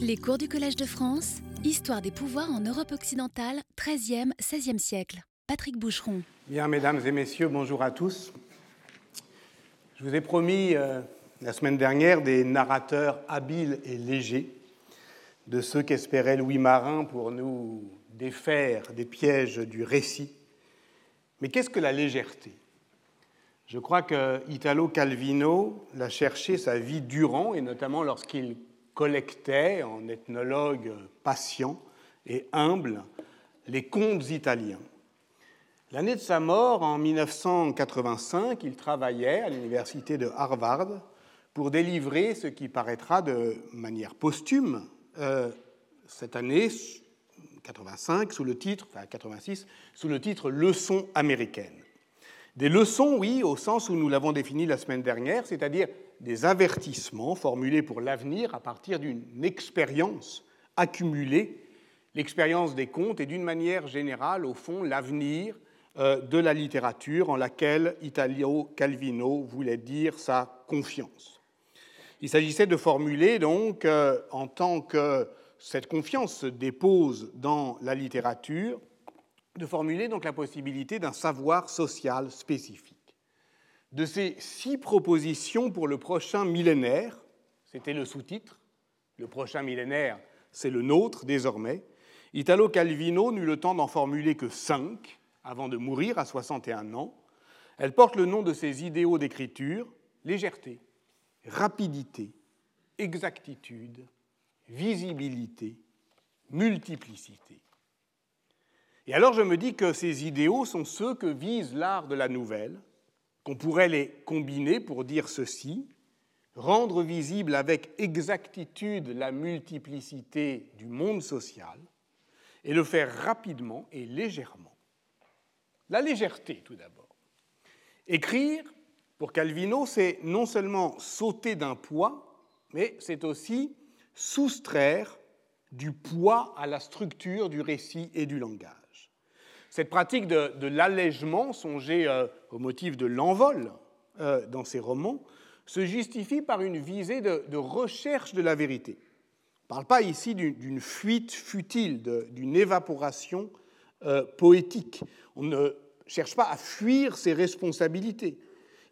Les cours du Collège de France, Histoire des pouvoirs en Europe occidentale, 13e, 16e siècle. Patrick Boucheron. Bien, mesdames et messieurs, bonjour à tous. Je vous ai promis euh, la semaine dernière des narrateurs habiles et légers, de ceux qu'espérait Louis Marin pour nous défaire des pièges du récit. Mais qu'est-ce que la légèreté? Je crois que Italo Calvino l'a cherché sa vie durant, et notamment lorsqu'il collectait, en ethnologue patient et humble, les contes italiens. L'année de sa mort, en 1985, il travaillait à l'université de Harvard pour délivrer ce qui paraîtra de manière posthume euh, cette année, 85, sous le titre, enfin 86, sous le titre Leçons américaines. Des leçons, oui, au sens où nous l'avons défini la semaine dernière, c'est-à-dire des avertissements formulés pour l'avenir à partir d'une expérience accumulée, l'expérience des contes et d'une manière générale, au fond, l'avenir euh, de la littérature en laquelle Italio Calvino voulait dire sa confiance. Il s'agissait de formuler donc, euh, en tant que cette confiance se dépose dans la littérature, de formuler donc la possibilité d'un savoir social spécifique de ces six propositions pour le prochain millénaire, c'était le sous-titre, le prochain millénaire, c'est le nôtre désormais, Italo Calvino n'eut le temps d'en formuler que cinq avant de mourir à 61 ans. Elle porte le nom de ses idéaux d'écriture, légèreté, rapidité, exactitude, visibilité, multiplicité. Et alors je me dis que ces idéaux sont ceux que vise l'art de la nouvelle, qu'on pourrait les combiner pour dire ceci, rendre visible avec exactitude la multiplicité du monde social et le faire rapidement et légèrement. La légèreté, tout d'abord. Écrire, pour Calvino, c'est non seulement sauter d'un poids, mais c'est aussi soustraire du poids à la structure du récit et du langage. Cette pratique de, l'allègement, songez euh, au motif de l'envol euh, dans ces romans, se justifie par une visée de, recherche de la vérité. On ne parle pas ici d'une fuite futile, d'une évaporation euh, poétique. On ne cherche pas à fuir ses responsabilités.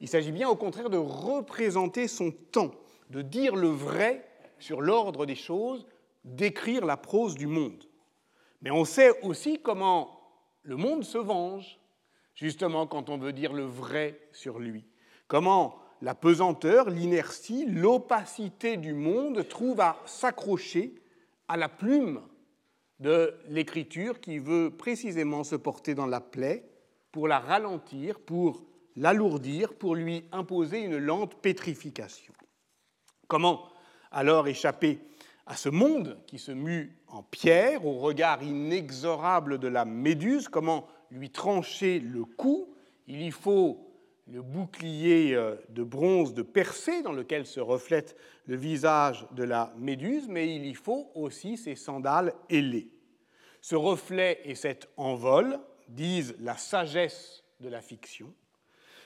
Il s'agit bien au contraire de représenter son temps, de dire le vrai sur l'ordre des choses, d'écrire la prose du monde. Mais on sait aussi comment le monde se venge, justement quand on veut dire le vrai sur lui. Comment la pesanteur, l'inertie, l'opacité du monde trouvent à s'accrocher à la plume de l'écriture qui veut précisément se porter dans la plaie pour la ralentir, pour l'alourdir, pour lui imposer une lente pétrification. Comment alors échapper à ce monde qui se mue en pierre, au regard inexorable de la méduse, comment lui trancher le cou. Il y faut le bouclier euh, de bronze de Persée dans lequel se reflète le visage de la méduse, mais il y faut aussi ses sandales ailées. Ce reflet et cet envol disent la sagesse de la fiction,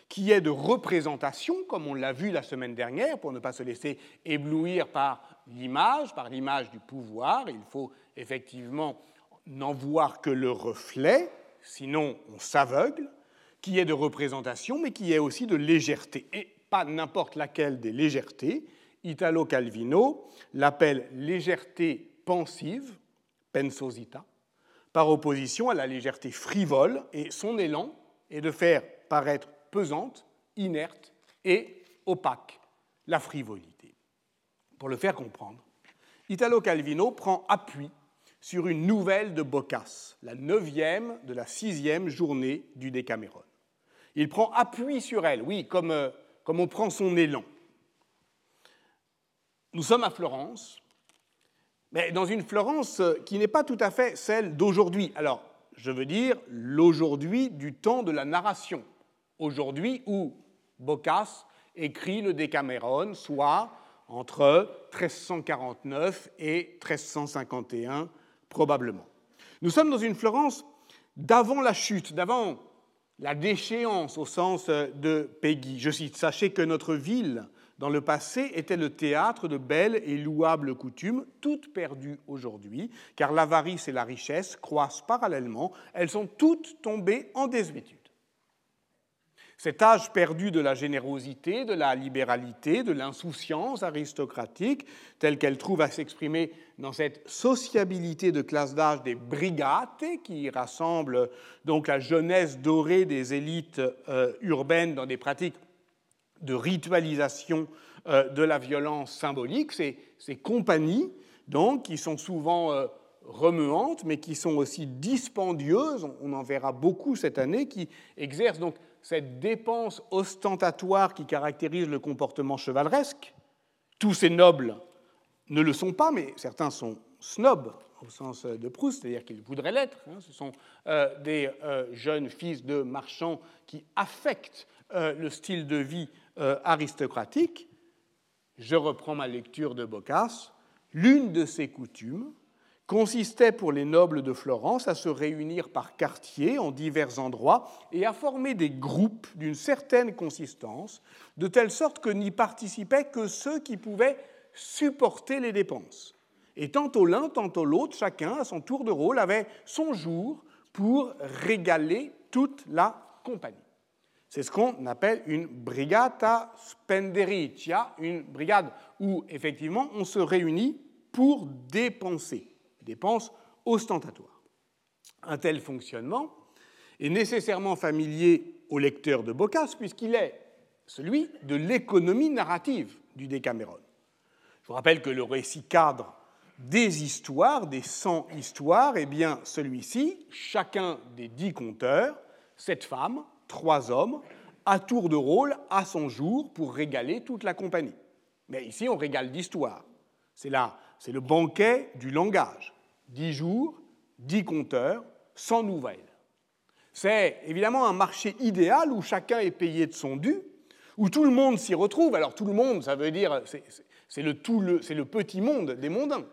qui est de représentation, comme on l'a vu la semaine dernière, pour ne pas se laisser éblouir par l'image, par l'image du pouvoir. Il faut effectivement n'en voir que le reflet, sinon on s'aveugle, qui est de représentation, mais qui est aussi de légèreté. Et pas n'importe laquelle des légèretés. Italo Calvino l'appelle légèreté pensive, pensosita, par opposition à la légèreté frivole, et son élan est de faire paraître pesante, inerte et opaque la frivolité. Pour le faire comprendre, Italo Calvino prend appui sur une nouvelle de Boccace, la neuvième de la sixième journée du Décaméron. Il prend appui sur elle, oui, comme, euh, comme on prend son élan. Nous sommes à Florence, mais dans une Florence euh, qui n'est pas tout à fait celle d'aujourd'hui. Alors, je veux dire l'aujourd'hui du temps de la narration, aujourd'hui où Boccace écrit le Décaméron, soit entre 1349 et 1351 probablement. Nous sommes dans une Florence d'avant la chute, d'avant la déchéance au sens de Peggy. Je cite, Sachez que notre ville dans le passé, était le théâtre de belles et louables coutumes, toutes perdues aujourd'hui, car l'avarice et la richesse croissent parallèlement, elles sont toutes tombées en désuétude. Cet âge perdu de la générosité, de la libéralité, de l'insouciance aristocratique, telle qu'elle trouve à s'exprimer dans cette sociabilité de classe d'âge des brigades, qui rassemble donc la jeunesse dorée des élites euh, urbaines dans des pratiques de ritualisation euh, de la violence symbolique, ces, ces, compagnies, donc, qui sont souvent euh, remuantes, mais qui sont aussi dispendieuses, on en verra beaucoup cette année, qui exercent donc cette dépense ostentatoire qui caractérise le comportement chevaleresque. Tous ces nobles ne le sont pas, mais certains sont snobs au sens de Proust, c'est-à-dire qu'ils voudraient l'être. Hein. Ce sont euh, des jeunes fils de marchands qui affectent le style de vie euh, aristocratique, je reprends ma lecture de Boccace, l'une de ces coutumes consistait pour les nobles de Florence à se réunir par quartier en divers endroits et à former des groupes d'une certaine consistance, de telle sorte que n'y participaient que ceux qui pouvaient supporter les dépenses. Et tantôt l'un, tantôt l'autre, chacun à son tour de rôle avait son jour pour régaler toute la compagnie. C'est ce qu'on appelle une brigata spendericia, une brigade où effectivement on se réunit pour dépenser, dépenses ostentatoires. Un tel fonctionnement est nécessairement familier au lecteur de Boccace puisqu'il est celui de l'économie narrative du Décameron. Je vous rappelle que le récit cadre des histoires, des 100 histoires, est bien celui-ci, chacun des dix conteurs, cette femme, trois hommes, à tour de rôle, à son jour, pour régaler toute la compagnie. Mais ici, on régale d'histoire. C'est là, c'est le banquet du langage. Dix jours, dix compteurs, sans nouvelles. C'est évidemment un marché idéal où chacun est payé de son dû, où tout le monde s'y retrouve. Alors tout le monde, ça veut dire, c'est le, petit monde des mondains.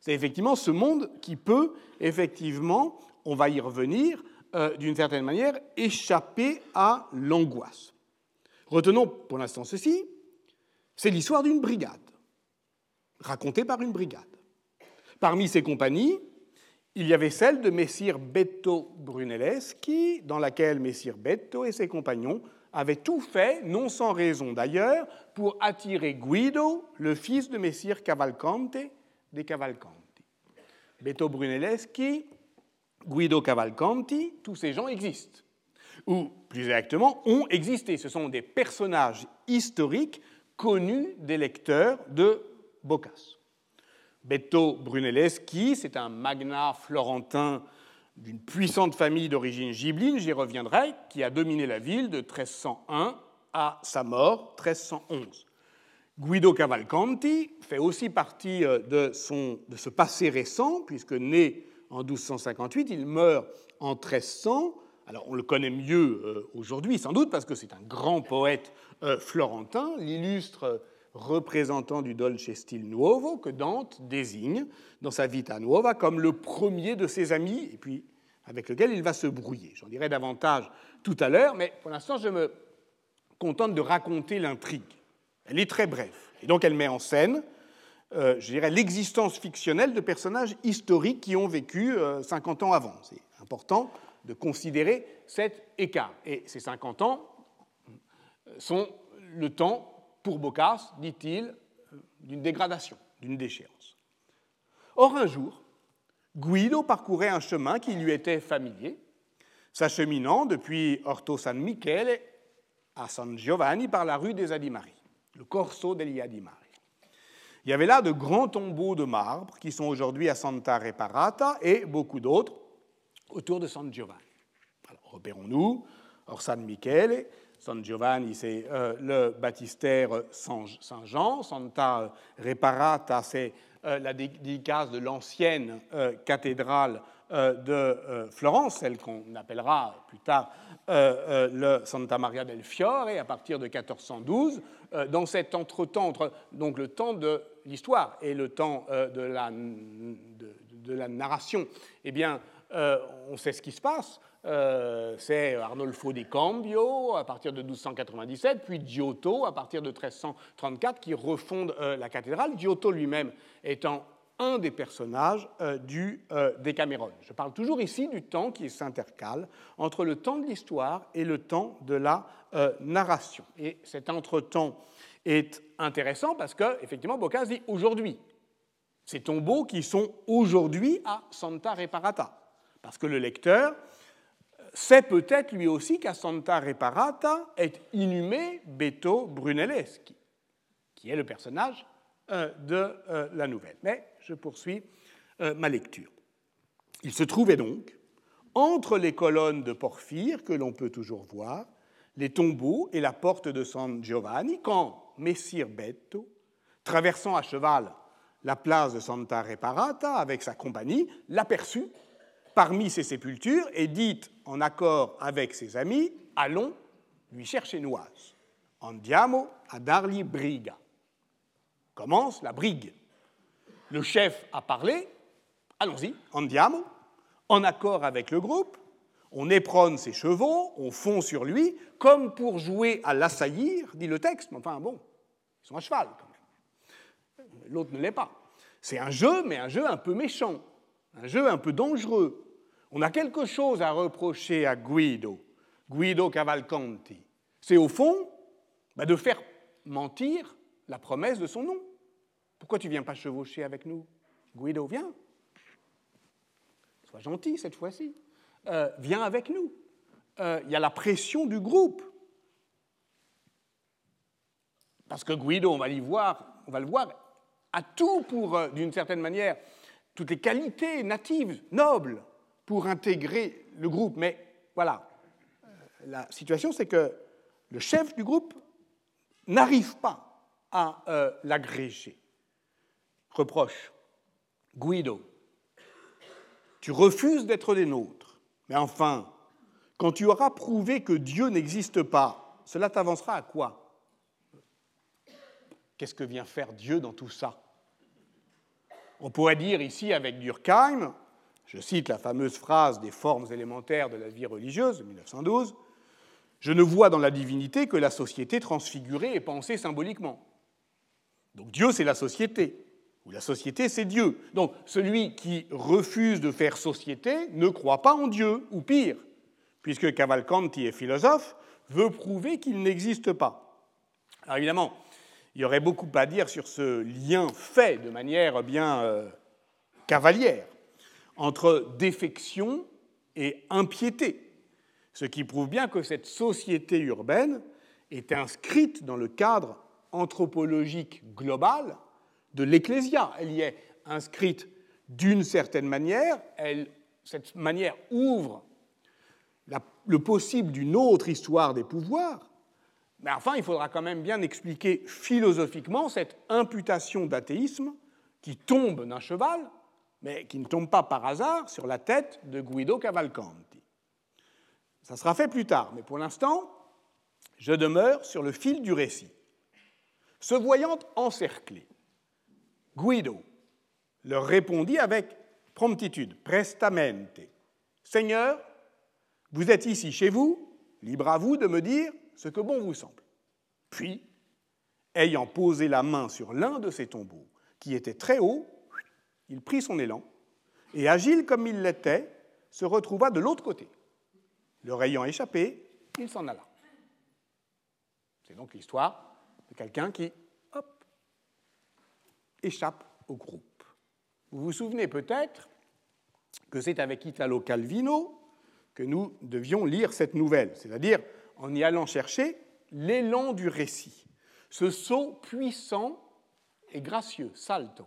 C'est effectivement ce monde qui peut, effectivement, on va y revenir, euh, d'une certaine manière, échapper à l'angoisse. Retenons pour l'instant ceci, c'est l'histoire d'une brigade, racontée par une brigade. Parmi ces compagnies, il y avait celle de Messire Betto Brunelleschi, dans laquelle Messire Betto et ses compagnons avaient tout fait, non sans raison d'ailleurs, pour attirer Guido, le fils de Messire Cavalcante des Cavalcanti. Betto Brunelleschi Guido Cavalcanti, tous ces gens existent, ou plus exactement ont existé. Ce sont des personnages historiques connus des lecteurs de Boccace. Betto Brunelleschi, c'est un magnat florentin d'une puissante famille d'origine gibline, j'y reviendrai, qui a dominé la ville de 1301 à sa mort, 1311. Guido Cavalcanti fait aussi partie euh, de, son, de ce passé récent, puisque né en 1258, il meurt en 1300. Alors on le connaît mieux euh, aujourd'hui, sans doute, parce que c'est un grand poète euh, florentin, l'illustre représentant du Dolce Stil Nuovo que Dante désigne dans sa Vita Nuova comme le premier de ses amis, et puis avec lequel il va se brouiller. J'en dirai davantage tout à l'heure, mais pour l'instant, je me contente de raconter l'intrigue. Elle est très brève, et donc elle met en scène euh, je dirais, l'existence fictionnelle de personnages historiques qui ont vécu 50 euh, ans avant. C'est important de considérer cet écart. Et ces 50 ans sont le temps, pour Boccace, dit-il, d'une dégradation, d'une déchéance. Or, un jour, Guido parcourait un chemin qui lui était familier, s'acheminant depuis Orto San Michele à San Giovanni par la rue des Adimari, le Corso degli Adimari. Il y avait là de grands tombeaux de marbre qui sont aujourd'hui à Santa Reparata et beaucoup d'autres autour de San Giovanni. Repérons-nous, Orsan Michele, San Giovanni, c'est euh, le baptistère Saint-Jean, Santa Reparata, c'est euh, la dédicace de l'ancienne euh, cathédrale de Florence, celle qu'on appellera plus tard le Santa Maria del Fiore, à partir de 1412. Dans cet entretemps, entre donc le temps de l'histoire et le temps de la, de, la, narration, eh bien, on sait ce qui se passe. Euh, c'est Arnolfo di Cambio à partir de 1297, puis Giotto à partir de 1334 qui refondent euh, la cathédrale. Giotto lui-même étant un des personnages euh, du Décameron. Je parle toujours ici du temps qui s'intercale entre le temps de l'histoire et le temps de la narration. Et cet entretemps est intéressant parce que, effectivement, Boccace dit aujourd'hui. Ces tombeaux qui sont aujourd'hui à Santa Reparata. Parce que le lecteur sait peut-être lui aussi qu'à Santa Reparata est inhumé Beto Brunelleschi, qui est le personnage euh, de euh, la nouvelle. Mais je poursuis euh, ma lecture. Il se trouvait donc, entre les colonnes de porphyre que l'on peut toujours voir, les tombeaux et la porte de San Giovanni, quand Messire Beto, traversant à cheval la place de Santa Reparata avec sa compagnie, l'aperçut parmi ces sépultures et dit en accord avec ses amis Allons lui chercher Noise. Andiamo a dargli briga. Commence la brigue. Le chef a parlé. Allons-y, andiamo. En accord avec le groupe, on éprône ses chevaux, on fond sur lui, comme pour jouer à l'assaillir, dit le texte. Mais enfin, bon, ils sont à cheval quand même. L'autre ne l'est pas. C'est un jeu, mais un jeu un peu méchant, un jeu un peu dangereux. On a quelque chose à reprocher à Guido, Guido Cavalcanti. C'est au fond bah, de faire mentir la promesse de son nom. Pourquoi tu viens pas chevaucher avec nous? Guido, viens. Sois gentil cette fois-ci. Euh, viens avec nous. Euh, il y a la pression du groupe. Parce que Guido, on va, voir, on va le voir, a tout pour, euh, d'une certaine manière, toutes les qualités natives, nobles, pour intégrer le groupe. Mais voilà, la situation, c'est que le chef du groupe n'arrive pas à l'agréger. Reproche, Guido, tu refuses d'être des nôtres, mais enfin, quand tu auras prouvé que Dieu n'existe pas, cela t'avancera à quoi? Qu'est-ce que vient faire Dieu dans tout ça? On pourrait dire ici avec Durkheim, je cite la fameuse phrase des formes élémentaires de la vie religieuse de 1912, Je ne vois dans la divinité que la société transfigurée et pensée symboliquement. Donc Dieu, c'est la société, ou la société, c'est Dieu. Donc celui qui refuse de faire société ne croit pas en Dieu, ou pire, puisque Cavalcanti est philosophe, veut prouver qu'il n'existe pas. Alors évidemment, il y aurait beaucoup à dire sur ce lien fait de manière bien euh, cavalière entre défection et impiété, ce qui prouve bien que cette société urbaine est inscrite dans le cadre anthropologique global de l'Ecclésia. Elle y est inscrite d'une certaine manière, cette manière ouvre le possible d'une autre histoire des pouvoirs, mais enfin, il faudra quand même bien expliquer philosophiquement cette imputation d'athéisme qui tombe d'un cheval, mais qui ne tombe pas par hasard sur la tête de Guido Cavalcanti. Ça sera fait plus tard, mais pour l'instant, je demeure sur le fil du récit. Se voyant encerclé, Guido leur répondit avec promptitude, prestamente, Seigneur, vous êtes ici chez vous, libre à vous de me dire ce que bon vous semble. Puis, ayant posé la main sur l'un de ces tombeaux, qui était très haut, il prit son élan, et agile comme il l'était, se retrouva de l'autre côté. Leur ayant échappé, il s'en alla. C'est donc l'histoire de quelqu'un qui, hop, échappe au groupe. Vous vous souvenez peut-être que c'est avec Italo Calvino que nous devions lire cette nouvelle, c'est-à-dire en y allant chercher l'élan du récit, ce saut puissant et gracieux, salto,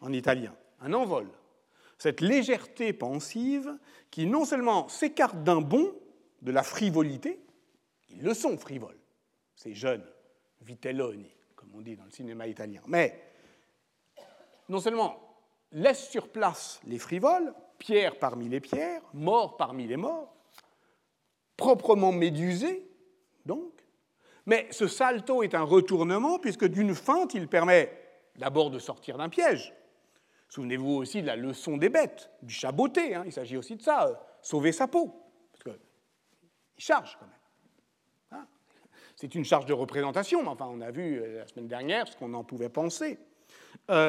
en italien, un envol, cette légèreté pensive qui non seulement s'écarte d'un bond de la frivolité, ils le sont frivoles, ces jeunes vitelloni, comme on dit dans le cinéma italien, mais non seulement laisse sur place les frivoles, pierre parmi les pierres, mort parmi les morts, proprement médusé, donc. Mais ce salto est un retournement, puisque d'une feinte, il permet d'abord de sortir d'un piège. Souvenez-vous aussi de la leçon des bêtes, du chaboté, hein, il s'agit aussi de ça, euh, sauver sa peau. Il charge quand même. Hein. C'est une charge de représentation, mais enfin, on a vu la semaine dernière ce qu'on en pouvait penser.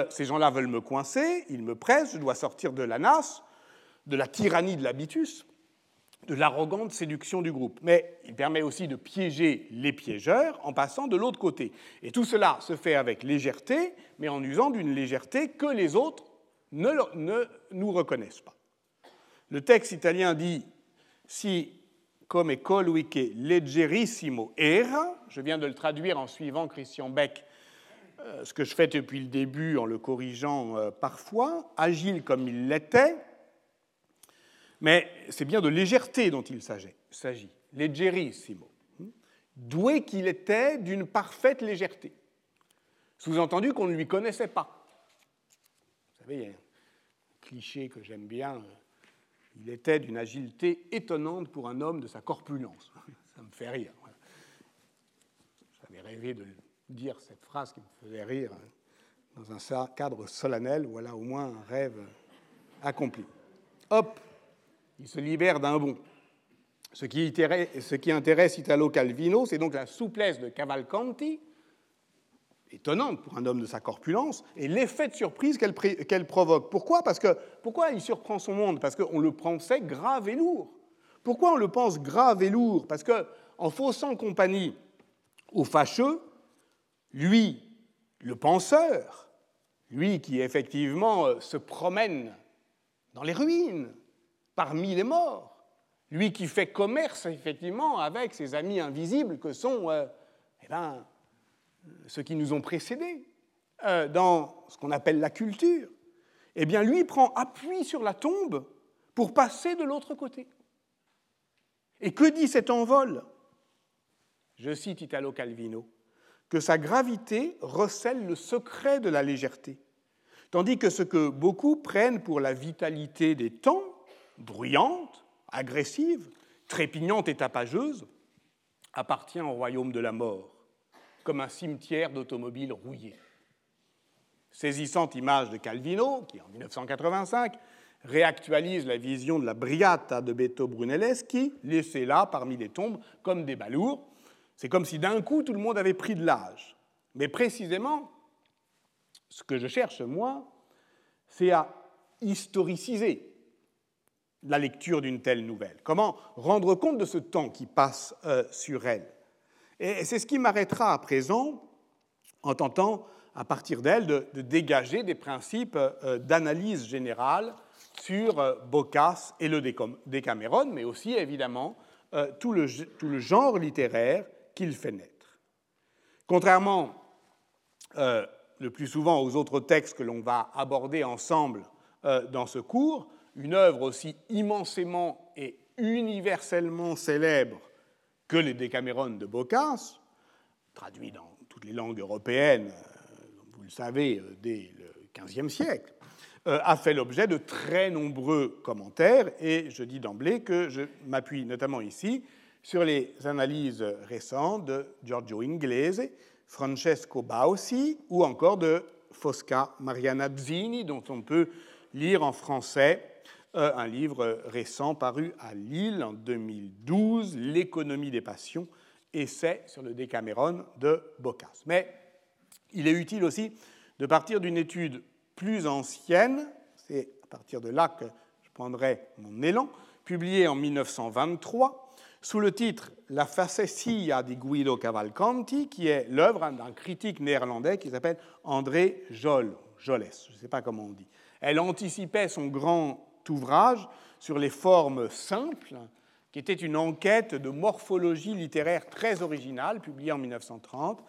ces gens-là veulent me coincer, ils me pressent, je dois sortir de la nasse, de la tyrannie de l'habitus, de l'arrogante séduction du groupe. Mais il permet aussi de piéger les piégeurs en passant de l'autre côté. Et tout cela se fait avec légèreté, mais en usant d'une légèreté que les autres ne, nous reconnaissent pas. Le texte italien dit si come colui che leggerissimo era, je viens de le traduire en suivant Christian Beck, euh, ce que je fais depuis le début en le corrigeant euh, parfois, agile comme il l'était, mais c'est bien de légèreté dont il s'agit, leggerissimo. Doué qu'il était d'une parfaite légèreté. Sous-entendu qu'on ne lui connaissait pas. Vous savez, il y a un cliché que j'aime bien. Euh, il était d'une agilité étonnante pour un homme de sa corpulence. Ça me fait rire. J'avais rêvé de dire cette phrase qui me faisait rire hein, dans un cadre solennel. Voilà au moins un rêve accompli. Hop, il se libère d'un bond. Ce qui, intéresse, Italo Calvino, c'est donc la souplesse de Cavalcanti, étonnante pour un homme de sa corpulence, et l'effet de surprise qu'elle provoque. Pourquoi? Parce que pourquoi il surprend son monde? Parce qu'on le pensait grave et lourd. Pourquoi on le pense grave et lourd? Parce que en faussant compagnie au fâcheux, lui, le penseur, lui qui effectivement euh, se promène dans les ruines, parmi les morts. Lui qui fait commerce, effectivement, avec ses amis invisibles que sont euh, eh ben, ceux qui nous ont précédés euh, dans ce qu'on appelle la culture. Eh bien, lui prend appui sur la tombe pour passer de l'autre côté. Et que dit cet envol? Je cite Italo Calvino que sa gravité recèle le secret de la légèreté, tandis que ce que beaucoup prennent pour la vitalité des temps bruyante, agressive, trépignante et tapageuse, appartient au royaume de la mort, comme un cimetière d'automobiles rouillés. Saisissante image de Calvino, qui en 1985 réactualise la vision de la Briata de Beto Brunelleschi, laissée là parmi les tombes comme des balourds. C'est comme si d'un coup tout le monde avait pris de l'âge. Mais précisément, ce que je cherche, moi, c'est à historiciser la lecture d'une telle nouvelle Comment rendre compte de ce temps qui passe euh, sur elle? Et c'est ce qui m'arrêtera à présent en tentant, à partir d'elle, de, dégager des principes euh, d'analyse générale sur euh, et le Décameron, mais aussi évidemment tout le, tout, le, genre littéraire qu'il fait naître. Contrairement le plus souvent aux autres textes que l'on va aborder ensemble dans ce cours, une œuvre aussi immensément et universellement célèbre que les Décaméron de Boccace, traduit dans toutes les langues européennes, euh, vous le savez, euh, dès le XVe siècle, euh, a fait l'objet de très nombreux commentaires, et je dis d'emblée que je m'appuie notamment ici sur les analyses récentes de Giorgio Inglese, Francesco Baussi ou encore de Fosca Mariana Bzini, dont on peut lire en français un livre récent paru à Lille en 2012, L'économie des passions, essai sur le Décaméron de Boccace. Mais il est utile aussi de partir d'une étude plus ancienne, c'est à partir de là que je prendrai mon élan, publiée en 1923, sous le titre La facessia di Guido Cavalcanti, qui est l'œuvre d'un critique néerlandais qui s'appelle André Joll, Joles, je ne sais pas comment on dit. Elle anticipait son grand ouvrage sur les formes simples, qui était une enquête de morphologie littéraire très originale, publiée en 1930,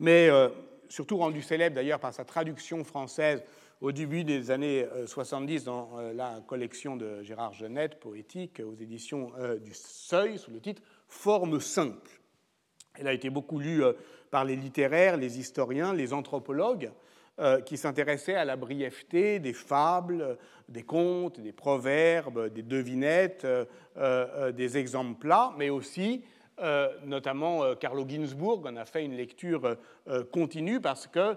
mais euh, surtout rendue célèbre d'ailleurs par sa traduction française au début des années 70 euh, dans euh, la collection de Gérard Genette, poétique, aux éditions du Seuil, sous le titre Formes simples. Elle a été beaucoup lue par les littéraires, les historiens, les anthropologues, qui s'intéressait à la brièveté des fables, des contes, des proverbes, des devinettes, euh, euh, des exemples plats, mais aussi notamment Carlo Ginzburg en a fait une lecture continue parce que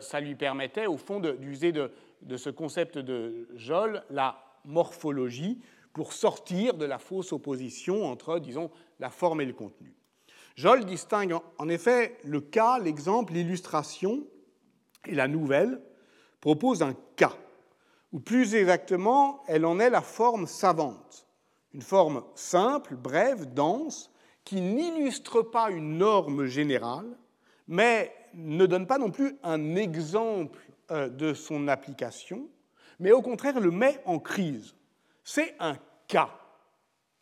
ça lui permettait au fond d'user de, de, ce concept de Jolle, la morphologie, pour sortir de la fausse opposition entre, disons, la forme et le contenu. Joll distingue en effet le cas, l'exemple, l'illustration, et la nouvelle propose un cas, ou plus exactement, elle en est la forme savante, une forme simple, brève, dense, qui n'illustre pas une norme générale, mais ne donne pas non plus un exemple euh, de son application, mais au contraire le met en crise. C'est un cas.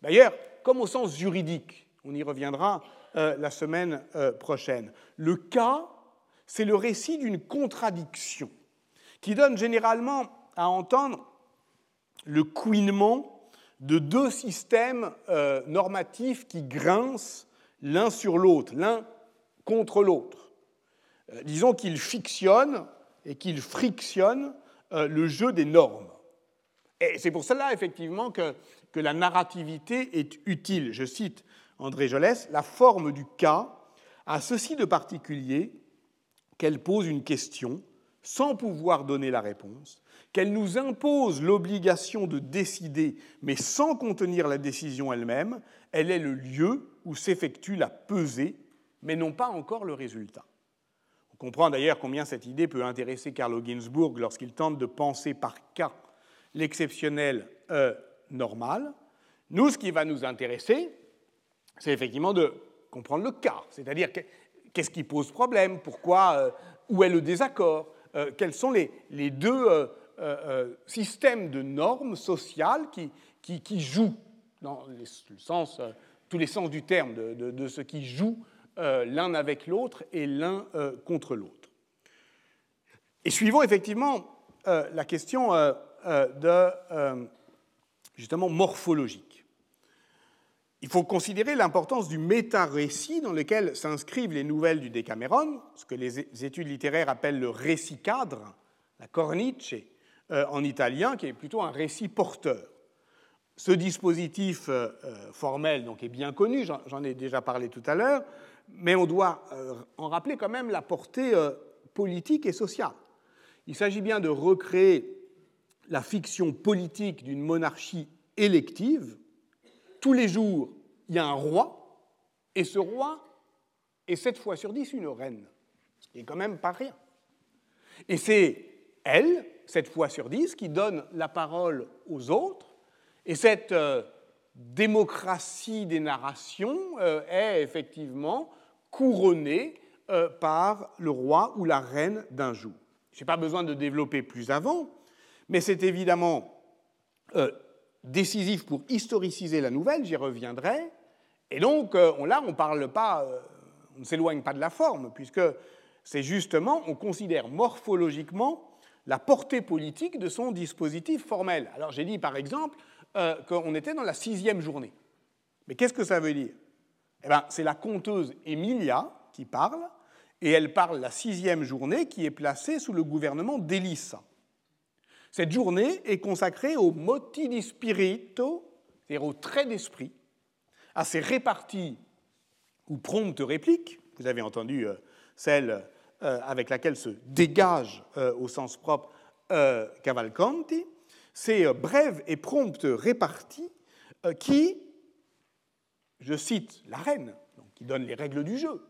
D'ailleurs, comme au sens juridique, on y reviendra euh, la semaine euh, prochaine. Le cas, c'est le récit d'une contradiction qui donne généralement à entendre le couinement de deux systèmes normatifs qui grincent l'un sur l'autre, l'un contre l'autre. disons qu'ils fictionnent et qu'il frictionne euh, le jeu des normes. Et c'est pour cela, effectivement, que, que, la narrativité est utile. Je cite André Jolès, la forme du cas a ceci de particulier qu'elle pose une question sans pouvoir donner la réponse, qu'elle nous impose l'obligation de décider, mais sans contenir la décision elle-même, elle est le lieu où s'effectue la pesée, mais non pas encore le résultat comprend d'ailleurs combien cette idée peut intéresser Carlo Ginzburg lorsqu'il tente de penser par cas l'exceptionnel euh, normal. Nous, ce qui va nous intéresser, c'est effectivement de comprendre le cas, c'est-à-dire qu'est-ce qui pose problème, pourquoi, euh, où est le désaccord, euh, quels sont les, deux systèmes de normes sociales qui, jouent, dans tous les sens du terme, de, de, ce qui joue euh, l'un avec l'autre et l'un euh, contre l'autre. Et suivons effectivement euh, la question de, justement morphologique. Il faut considérer l'importance du méta-récit dans lequel s'inscrivent les nouvelles du Decameron, ce que les études littéraires appellent le récit cadre, la cornice en italien, qui est plutôt un récit porteur. Ce dispositif formel donc, est bien connu, j'en ai déjà parlé tout à l'heure, mais on doit euh, en rappeler quand même la portée euh, politique et sociale. Il s'agit bien de recréer la fiction politique d'une monarchie élective. Tous les jours, il y a un roi, et ce roi est sept fois sur dix une reine, ce qui quand même pas rien. Et c'est elle, sept fois sur dix, qui donne la parole aux autres, et cette euh, démocratie des narrations est effectivement couronné euh, par le roi ou la reine d'un jour. Je n'ai pas besoin de développer plus avant, mais c'est évidemment euh, décisif pour historiciser la nouvelle, j'y reviendrai. Et donc, euh, on, là, on parle pas, on ne s'éloigne pas de la forme, puisque c'est justement, on considère morphologiquement la portée politique de son dispositif formel. Alors j'ai dit par exemple qu'on était dans la sixième journée. Mais qu'est-ce que ça veut dire? Eh ben, c'est la conteuse Emilia qui parle, et elle parle la sixième journée qui est placée sous le gouvernement d'Élissa. Cette journée est consacrée au moti di spirito, c'est-à-dire au trait d'esprit, à ces réparties ou promptes répliques, vous avez entendu euh, celle euh, avec laquelle se dégage euh, au sens propre Cavalcanti, ces brèves et promptes réparties qui je cite la reine, qui donne les règles du jeu,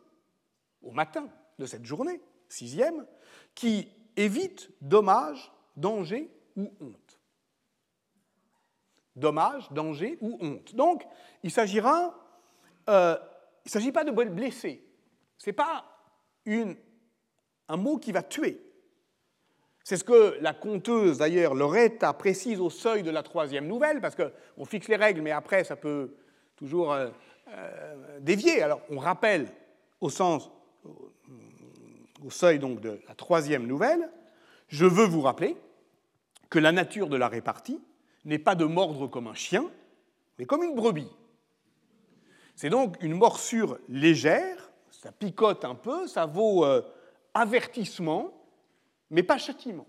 au matin de cette journée, sixième, qui évite dommage, danger ou honte. Dommage, danger ou honte. Donc, il s'agira, euh, il ne s'agit pas de blesser. Ce n'est pas une, un mot qui va tuer. C'est ce que la conteuse, d'ailleurs, Loretta, précise au seuil de la troisième nouvelle, parce qu'on fixe les règles, mais après, ça peut toujours euh, euh, dévier. Alors, on rappelle au sens, au seuil donc de la troisième nouvelle, je veux vous rappeler que la nature de la répartie n'est pas de mordre comme un chien, mais comme une brebis. C'est donc une morsure légère, ça picote un peu, ça vaut euh, avertissement, mais pas châtiment.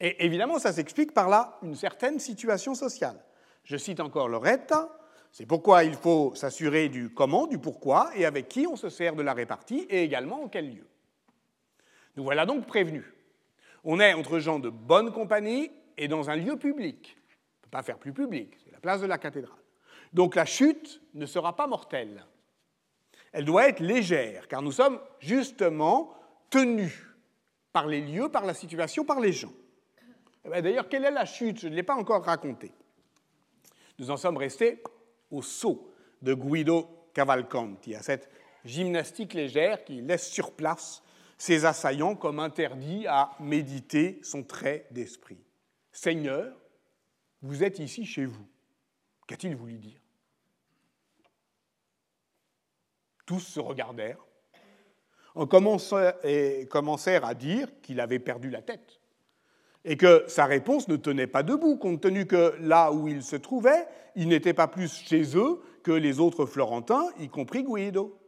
Et évidemment, ça s'explique par là une certaine situation sociale. Je cite encore Loretta, c'est pourquoi il faut s'assurer du comment, du pourquoi, et avec qui on se sert de la répartie, et également en quel lieu. Nous voilà donc prévenus. On est entre gens de bonne compagnie et dans un lieu public. On ne peut pas faire plus public, c'est la place de la cathédrale. Donc la chute ne sera pas mortelle. Elle doit être légère, car nous sommes justement tenus par les lieux, par la situation, par les gens. Eh ben, d'ailleurs, quelle est la chute? Je ne l'ai pas encore raconté. Nous en sommes restés au saut de Guido Cavalcanti, à cette gymnastique légère qui laisse sur place ses assaillants comme interdits à méditer son trait d'esprit. Seigneur, vous êtes ici chez vous. Qu'a-t-il voulu dire? Tous se regardèrent, en commencèrent à dire qu'il avait perdu la tête et que sa réponse ne tenait pas debout, compte tenu que là où il se trouvait, il n'était pas plus chez eux que les autres Florentins, y compris Guido.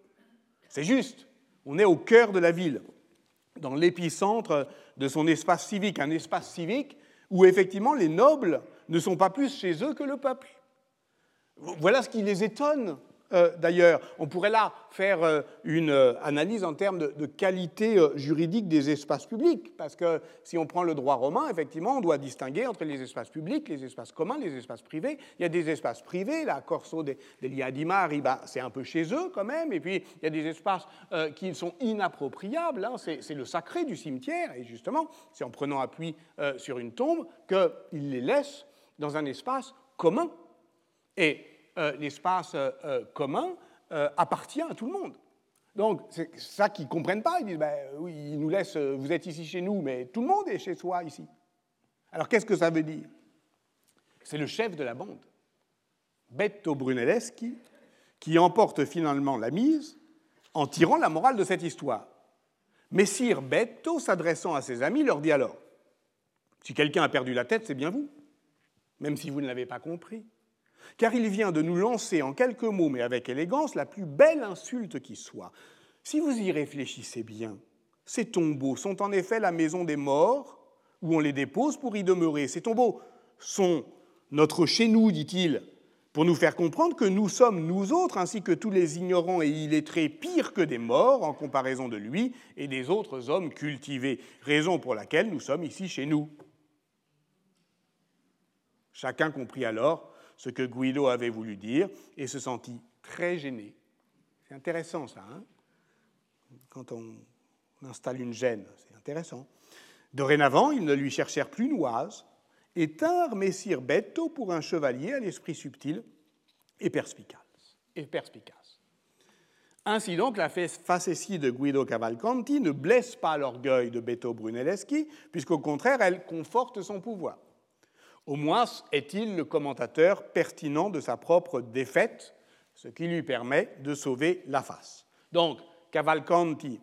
C'est juste, on est au cœur de la ville, dans l'épicentre de son espace civique, un espace civique où effectivement les nobles ne sont pas plus chez eux que le peuple. Voilà ce qui les étonne euh, d'ailleurs. On pourrait là faire euh, une euh, analyse en termes de, qualité juridique des espaces publics, parce que si on prend le droit romain, effectivement, on doit distinguer entre les espaces publics, les espaces communs, les espaces privés. Il y a des espaces privés, la Corso des, des Mari, bah, c'est un peu chez eux quand même, et puis il y a des espaces qui sont inappropriables, hein. c'est le sacré du cimetière, et justement, c'est en prenant appui sur une tombe qu'il les laisse dans un espace commun. Et euh, l'espace euh, euh, commun appartient à tout le monde. Donc, c'est ça qu'ils ne comprennent pas. Ils disent, ben, oui, ils nous laissent, vous êtes ici chez nous, mais tout le monde est chez soi ici. Alors, qu'est-ce que ça veut dire? C'est le chef de la bande, Betto Brunelleschi, qui emporte finalement la mise en tirant la morale de cette histoire. Messire Betto, s'adressant à ses amis, leur dit alors Si quelqu'un a perdu la tête, c'est bien vous, même si vous ne l'avez pas compris car il vient de nous lancer en quelques mots, mais avec élégance, la plus belle insulte qui soit. Si vous y réfléchissez bien, ces tombeaux sont en effet la maison des morts, où on les dépose pour y demeurer. Ces tombeaux sont notre chez nous, dit-il, pour nous faire comprendre que nous sommes, nous autres, ainsi que tous les ignorants et illettrés, pires que des morts en comparaison de lui et des autres hommes cultivés, raison pour laquelle nous sommes ici chez nous. Chacun comprit alors ce que Guido avait voulu dire et se sentit très gêné. C'est intéressant ça, hein quand on installe une gêne, c'est intéressant. Dorénavant, ils ne lui cherchèrent plus Noise et tinrent Messire Betto pour un chevalier à l'esprit subtil et perspicace. Et perspicace. Ainsi donc, la facétie de Guido Cavalcanti ne blesse pas l'orgueil de Betto Brunelleschi, puisqu'au contraire, elle conforte son pouvoir. Au moins est-il le commentateur pertinent de sa propre défaite, ce qui lui permet de sauver la face. Donc, Cavalcanti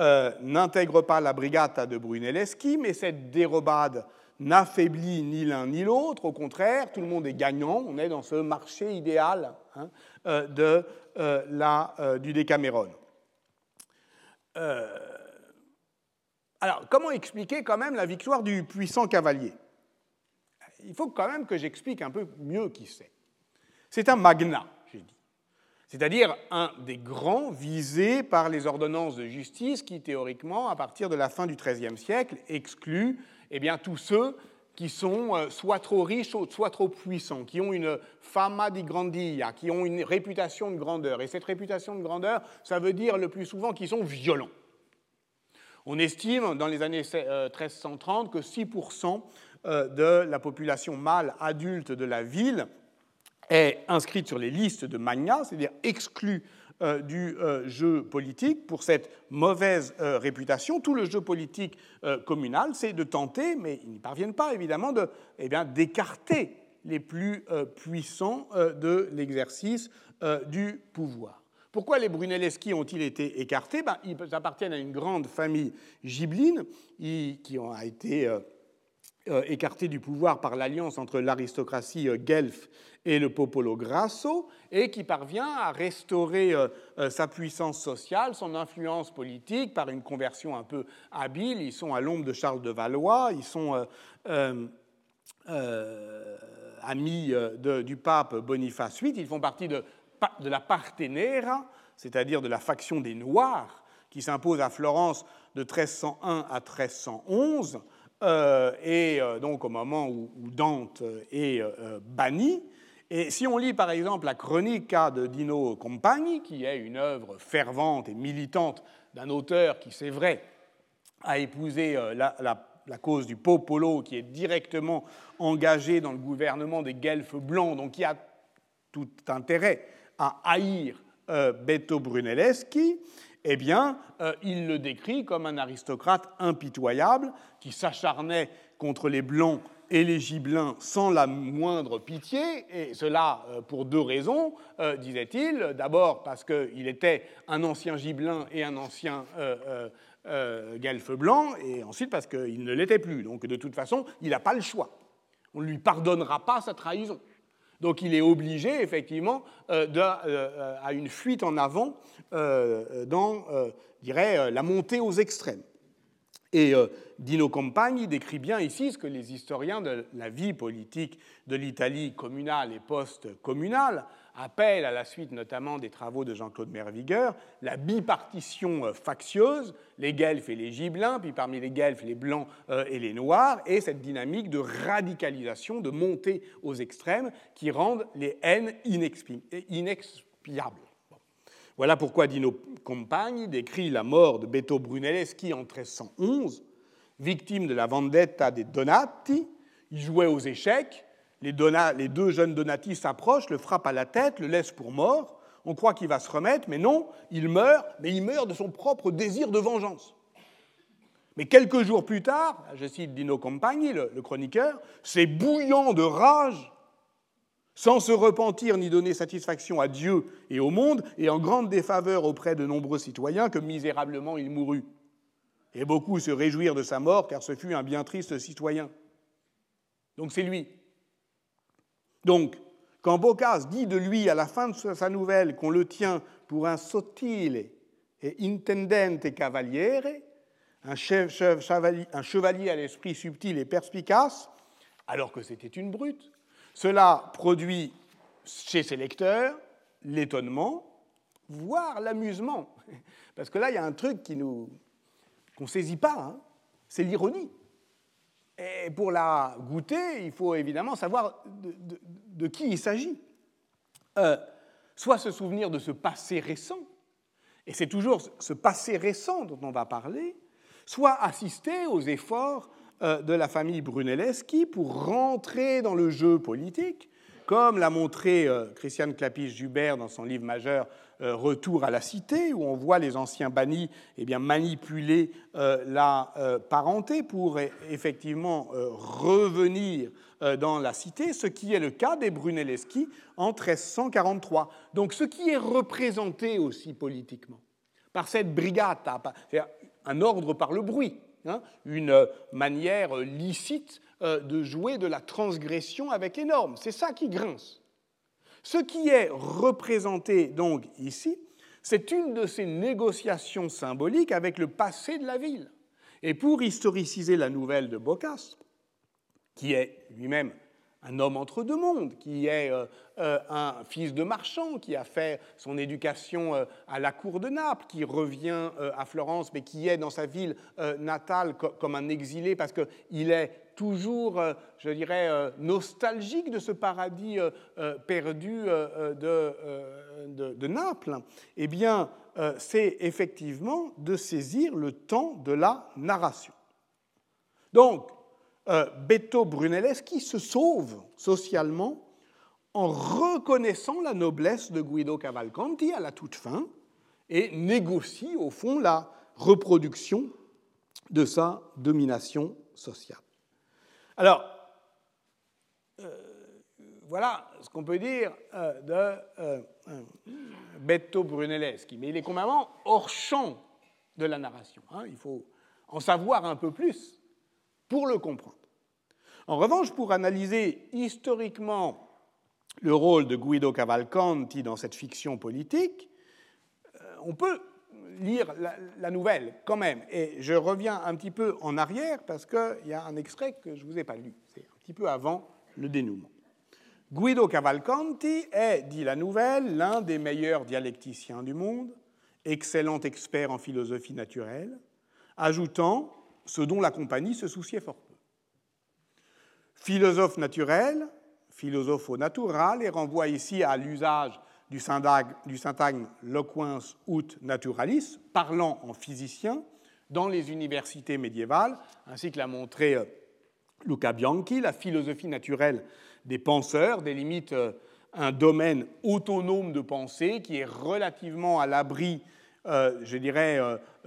euh, n'intègre pas la brigata de Brunelleschi, mais cette dérobade n'affaiblit ni l'un ni l'autre. Au contraire, tout le monde est gagnant. On est dans ce marché idéal hein, euh, de, euh, la, du Décameron. alors, comment expliquer quand même la victoire du puissant cavalier? Il faut quand même que j'explique un peu mieux qui c'est. C'est un magnat, j'ai dit. C'est-à-dire un des grands visés par les ordonnances de justice qui, théoriquement, à partir de la fin du XIIIe siècle, excluent eh bien, tous ceux qui sont euh, soit trop riches, soit trop puissants, qui ont une fama di grandia, qui ont une réputation de grandeur. Et cette réputation de grandeur, ça veut dire le plus souvent qu'ils sont violents. On estime dans les années 1330 euh, que 6% euh, de la population mâle adulte de la ville est inscrite sur les listes de magna, c'est-à-dire exclue euh, du euh, jeu politique pour cette mauvaise réputation. Tout le jeu politique communal, c'est de tenter, mais ils n'y parviennent pas évidemment, de, eh d'écarter les plus puissants de l'exercice du pouvoir. Pourquoi les Brunelleschi ont-ils été écartés? Ben, Ils appartiennent à une grande famille gibline qui a été euh, écarté du pouvoir par l'alliance entre l'aristocratie euh, guelfe et le popolo grasso, et qui parvient à restaurer euh, sa puissance sociale, son influence politique par une conversion un peu habile. Ils sont à l'ombre de Charles de Valois, ils sont amis du pape Boniface VIII, ils font partie de la Partenera, c'est-à-dire de la faction des Noirs, qui s'impose à Florence de 1301 à 1311. Euh, et euh, donc au moment où, Dante est euh, banni, Et si on lit par exemple la chronique de Dino Compagni, qui est une œuvre fervente et militante d'un auteur qui, c'est vrai, a épousé euh, la, cause du popolo, qui est directement engagé dans le gouvernement des guelfes blancs, donc qui a tout intérêt à haïr Beto Brunelleschi, eh bien, euh, il le décrit comme un aristocrate impitoyable qui s'acharnait contre les Blancs et les Gibelins sans la moindre pitié, et cela euh, pour deux raisons, euh, disait-il. D'abord parce qu'il était un ancien Gibelin et un ancien guelfe blanc, et ensuite parce qu'il ne l'était plus. Donc de toute façon, il n'a pas le choix. On ne lui pardonnera pas sa trahison. Donc il est obligé, effectivement, à une fuite en avant dans, dirais, la montée aux extrêmes. Et euh, Dino Compagni décrit bien ici ce que les historiens de la vie politique de l'Italie communale et post-communale appellent, à la suite notamment des travaux de Jean-Claude Mervigueur, la bipartition euh, factieuse, les guelfes et les gibelins, puis parmi les guelfes, les blancs euh, et les noirs, et cette dynamique de radicalisation, de montée aux extrêmes, qui rendent les haines inexpiables. Voilà pourquoi Dino Compagni décrit la mort de Beto Brunelleschi en 1311, victime de la vendetta des Donati. Il jouait aux échecs, les, deux jeunes Donati s'approchent, le frappent à la tête, le laissent pour mort. On croit qu'il va se remettre, mais non, il meurt, mais il meurt de son propre désir de vengeance. Mais quelques jours plus tard, je cite Dino Compagni, le, le chroniqueur, c'est bouillant de rage sans se repentir ni donner satisfaction à Dieu et au monde, et en grande défaveur auprès de nombreux citoyens, que misérablement il mourut. Et beaucoup se réjouirent de sa mort, car ce fut un bien triste citoyen. Donc c'est lui. Donc, quand Boccace dit de lui à la fin de sa nouvelle qu'on le tient pour un sottile et intendente cavaliere, un chevalier à l'esprit subtil et perspicace, alors que c'était une brute, cela produit chez ses lecteurs l'étonnement, voire l'amusement. Parce que là, il y a un truc qui nous qu'on ne saisit pas, hein. c'est l'ironie. Et pour la goûter, il faut évidemment savoir de, qui il s'agit. Euh, soit se souvenir de ce passé récent, et c'est toujours ce passé récent dont on va parler, soit assister aux efforts euh, de la famille Brunelleschi pour rentrer dans le jeu politique, comme l'a montré euh, Christiane Clapis-Jubert dans son livre majeur euh, Retour à la cité, où on voit les anciens bannis eh bien, manipuler la parenté pour effectivement revenir dans la cité, ce qui est le cas des Brunelleschi en 1343. Donc ce qui est représenté aussi politiquement par cette c'est-à-dire un ordre par le bruit, Hein, une manière licite euh, de jouer de la transgression avec les normes. C'est ça qui grince. Ce qui est représenté donc ici, c'est une de ces négociations symboliques avec le passé de la ville. Et pour historiciser la nouvelle de Boccace, qui est lui-même un homme entre deux mondes, qui est euh, euh, un fils de marchand, qui a fait son éducation euh, à la cour de Naples, qui revient à Florence, mais qui est dans sa ville natale comme un exilé parce qu'il est toujours, je dirais, nostalgique de ce paradis perdu de, de, Naples, eh bien, c'est effectivement de saisir le temps de la narration. Donc, euh, Beto Brunelleschi se sauve socialement en reconnaissant la noblesse de Guido Cavalcanti à la toute fin et négocie au fond la reproduction de sa domination sociale. Alors, euh, voilà ce qu'on peut dire euh, de Beto Brunelleschi, mais il est complètement hors champ de la narration. Hein. Il faut en savoir un peu plus pour le comprendre. En revanche, pour analyser historiquement le rôle de Guido Cavalcanti dans cette fiction politique, euh, on peut lire la, nouvelle quand même. Et je reviens un petit peu en arrière parce qu'il y a un extrait que je ne vous ai pas lu. C'est un petit peu avant le dénouement. Guido Cavalcanti est, dit la nouvelle, l'un des meilleurs dialecticiens du monde, excellent expert en philosophie naturelle, ajoutant ce dont la compagnie se souciait fort Philosophe naturel, philosopho natural et renvoie ici à l'usage du syntagme, loquens ut naturalis, parlant en physicien, dans les universités médiévales, ainsi que l'a montré euh, Luca Bianchi, la philosophie naturelle des penseurs délimite euh, un domaine autonome de pensée qui est relativement à l'abri, euh, je dirais,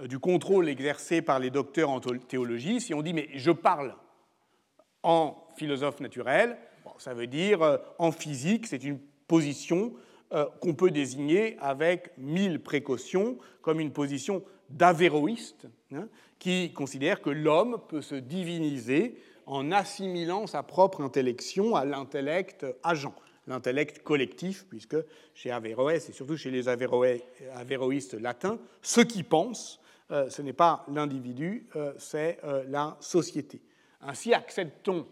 du contrôle exercé par les docteurs en théologie. Si on dit mais je parle en philosophe naturel, ça veut dire en physique, c'est une position euh, qu'on peut désigner avec mille précautions comme une position d'avéroïste, hein, qui considère que l'homme peut se diviniser en assimilant sa propre intellection à l'intellect agent, l'intellect collectif, puisque chez Averroès et surtout chez les avéroïstes latins, ce qui pense, euh, ce n'est pas l'individu, euh, c'est la société. Ainsi accède-t-on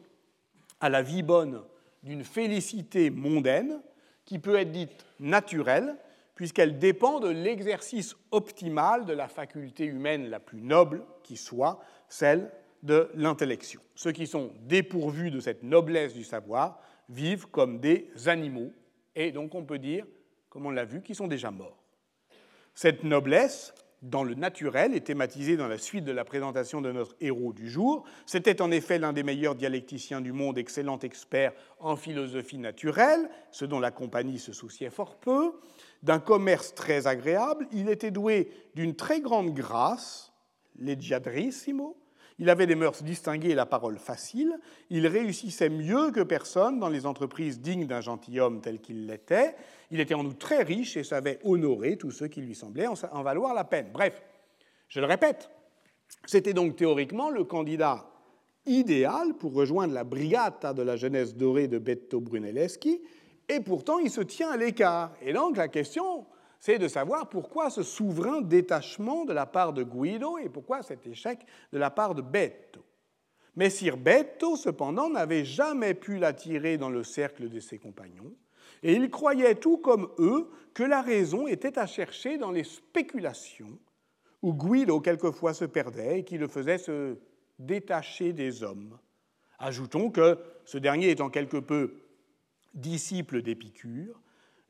à la vie bonne d'une félicité mondaine qui peut être dite naturelle, puisqu'elle dépend de l'exercice optimal de la faculté humaine la plus noble qui soit, celle de l'intellection. Ceux qui sont dépourvus de cette noblesse du savoir vivent comme des animaux, et donc on peut dire, comme on l'a vu, qu'ils sont déjà morts. Cette noblesse, dans le naturel est thématisé dans la suite de la présentation de notre héros du jour. C'était en effet l'un des meilleurs dialecticiens du monde, excellent expert en philosophie naturelle, ce dont la compagnie se souciait fort peu. D'un commerce très agréable, il était doué d'une très grande grâce, leggiadrissimo, il avait des mœurs distinguées et la parole facile. Il réussissait mieux que personne dans les entreprises dignes d'un gentilhomme tel qu'il l'était. Il était en outre très riche et savait honorer tous ceux qui lui semblaient en valoir la peine. Bref, je le répète, c'était donc théoriquement le candidat idéal pour rejoindre la brigata de la jeunesse dorée de Betto Brunelleschi, et pourtant il se tient à l'écart. Et donc la question c'est de savoir pourquoi ce souverain détachement de la part de Guido et pourquoi cet échec de la part de Betto. Mais Sir Betto, cependant, n'avait jamais pu l'attirer dans le cercle de ses compagnons, et il croyait tout comme eux que la raison était à chercher dans les spéculations, où Guido quelquefois se perdait et qui le faisait se détacher des hommes. Ajoutons que ce dernier étant quelque peu disciple d'Épicure,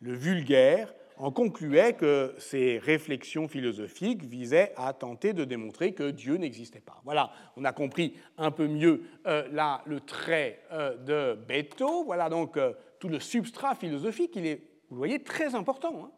le vulgaire en concluait que ces réflexions philosophiques visaient à tenter de démontrer que Dieu n'existait pas. Voilà, on a compris un peu mieux euh, là le trait euh, de Beto. Voilà donc euh, tout le substrat philosophique. Il est, vous voyez, très important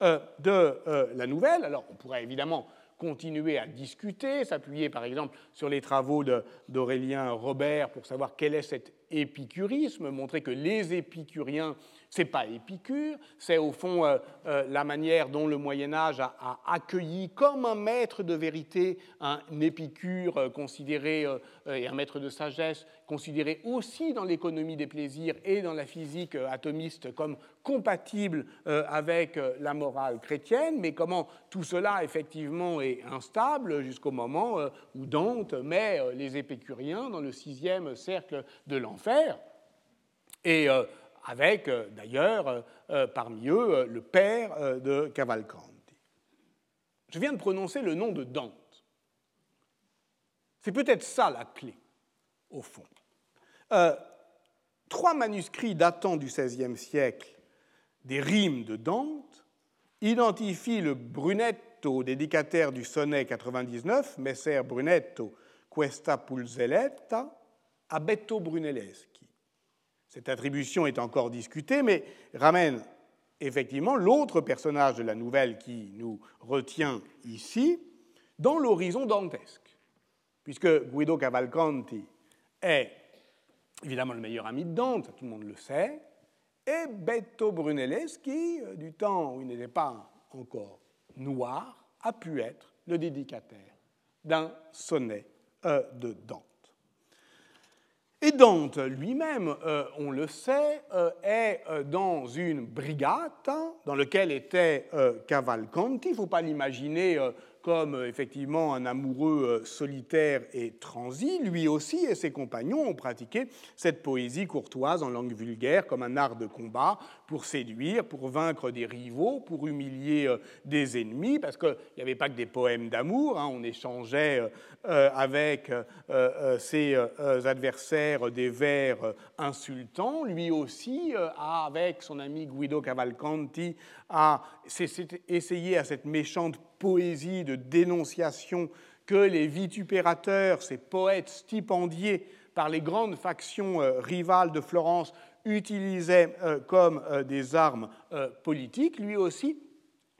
hein, de la nouvelle. Alors, on pourrait évidemment continuer à discuter, s'appuyer par exemple sur les travaux d'Aurélien Robert pour savoir quel est cet épicurisme, montrer que les épicuriens c'est pas Épicure, c'est au fond euh, euh, la manière dont le Moyen Âge a, accueilli comme un maître de vérité un Épicure euh, considéré et un maître de sagesse considéré aussi dans l'économie des plaisirs et dans la physique atomiste comme compatible avec la morale chrétienne, mais comment tout cela effectivement est instable jusqu'au moment où Dante met les épicuriens dans le sixième cercle de l'enfer. Et avec euh, d'ailleurs euh, euh, parmi eux le père de Cavalcanti. Je viens de prononcer le nom de Dante. C'est peut-être ça la clé, au fond. trois manuscrits datant du XVIe siècle des rimes de Dante identifient le Brunetto, dédicataire du sonnet 99, Messer Brunetto, questa pulzelletta, a Betto Brunelleschi. Cette attribution est encore discutée, mais ramène effectivement l'autre personnage de la nouvelle qui nous retient ici dans l'horizon dantesque, puisque Guido Cavalcanti est évidemment le meilleur ami de Dante, tout le monde le sait, et Betto Brunelleschi, du temps où il n'était pas encore noir, a pu être le dédicataire d'un sonnet euh, de Dante. Et Dante lui-même, euh, on le sait, euh, est euh, dans une brigade dans laquelle était Cavalcanti. Il ne faut pas l'imaginer comme euh, effectivement un amoureux euh, solitaire et transi, lui aussi et ses compagnons ont pratiqué cette poésie courtoise en langue vulgaire comme un art de combat pour séduire, pour vaincre des rivaux, pour humilier euh, des ennemis, parce qu'il n'y avait pas que des poèmes d'amour, hein, on échangeait avec ses adversaires des vers insultants, lui aussi, avec son ami Guido Cavalcanti, a essayé à cette méchante poésie de dénonciation que les vitupérateurs, ces poètes stipendiés par les grandes factions euh, rivales de Florence, utilisaient euh, comme euh, des armes politiques, lui aussi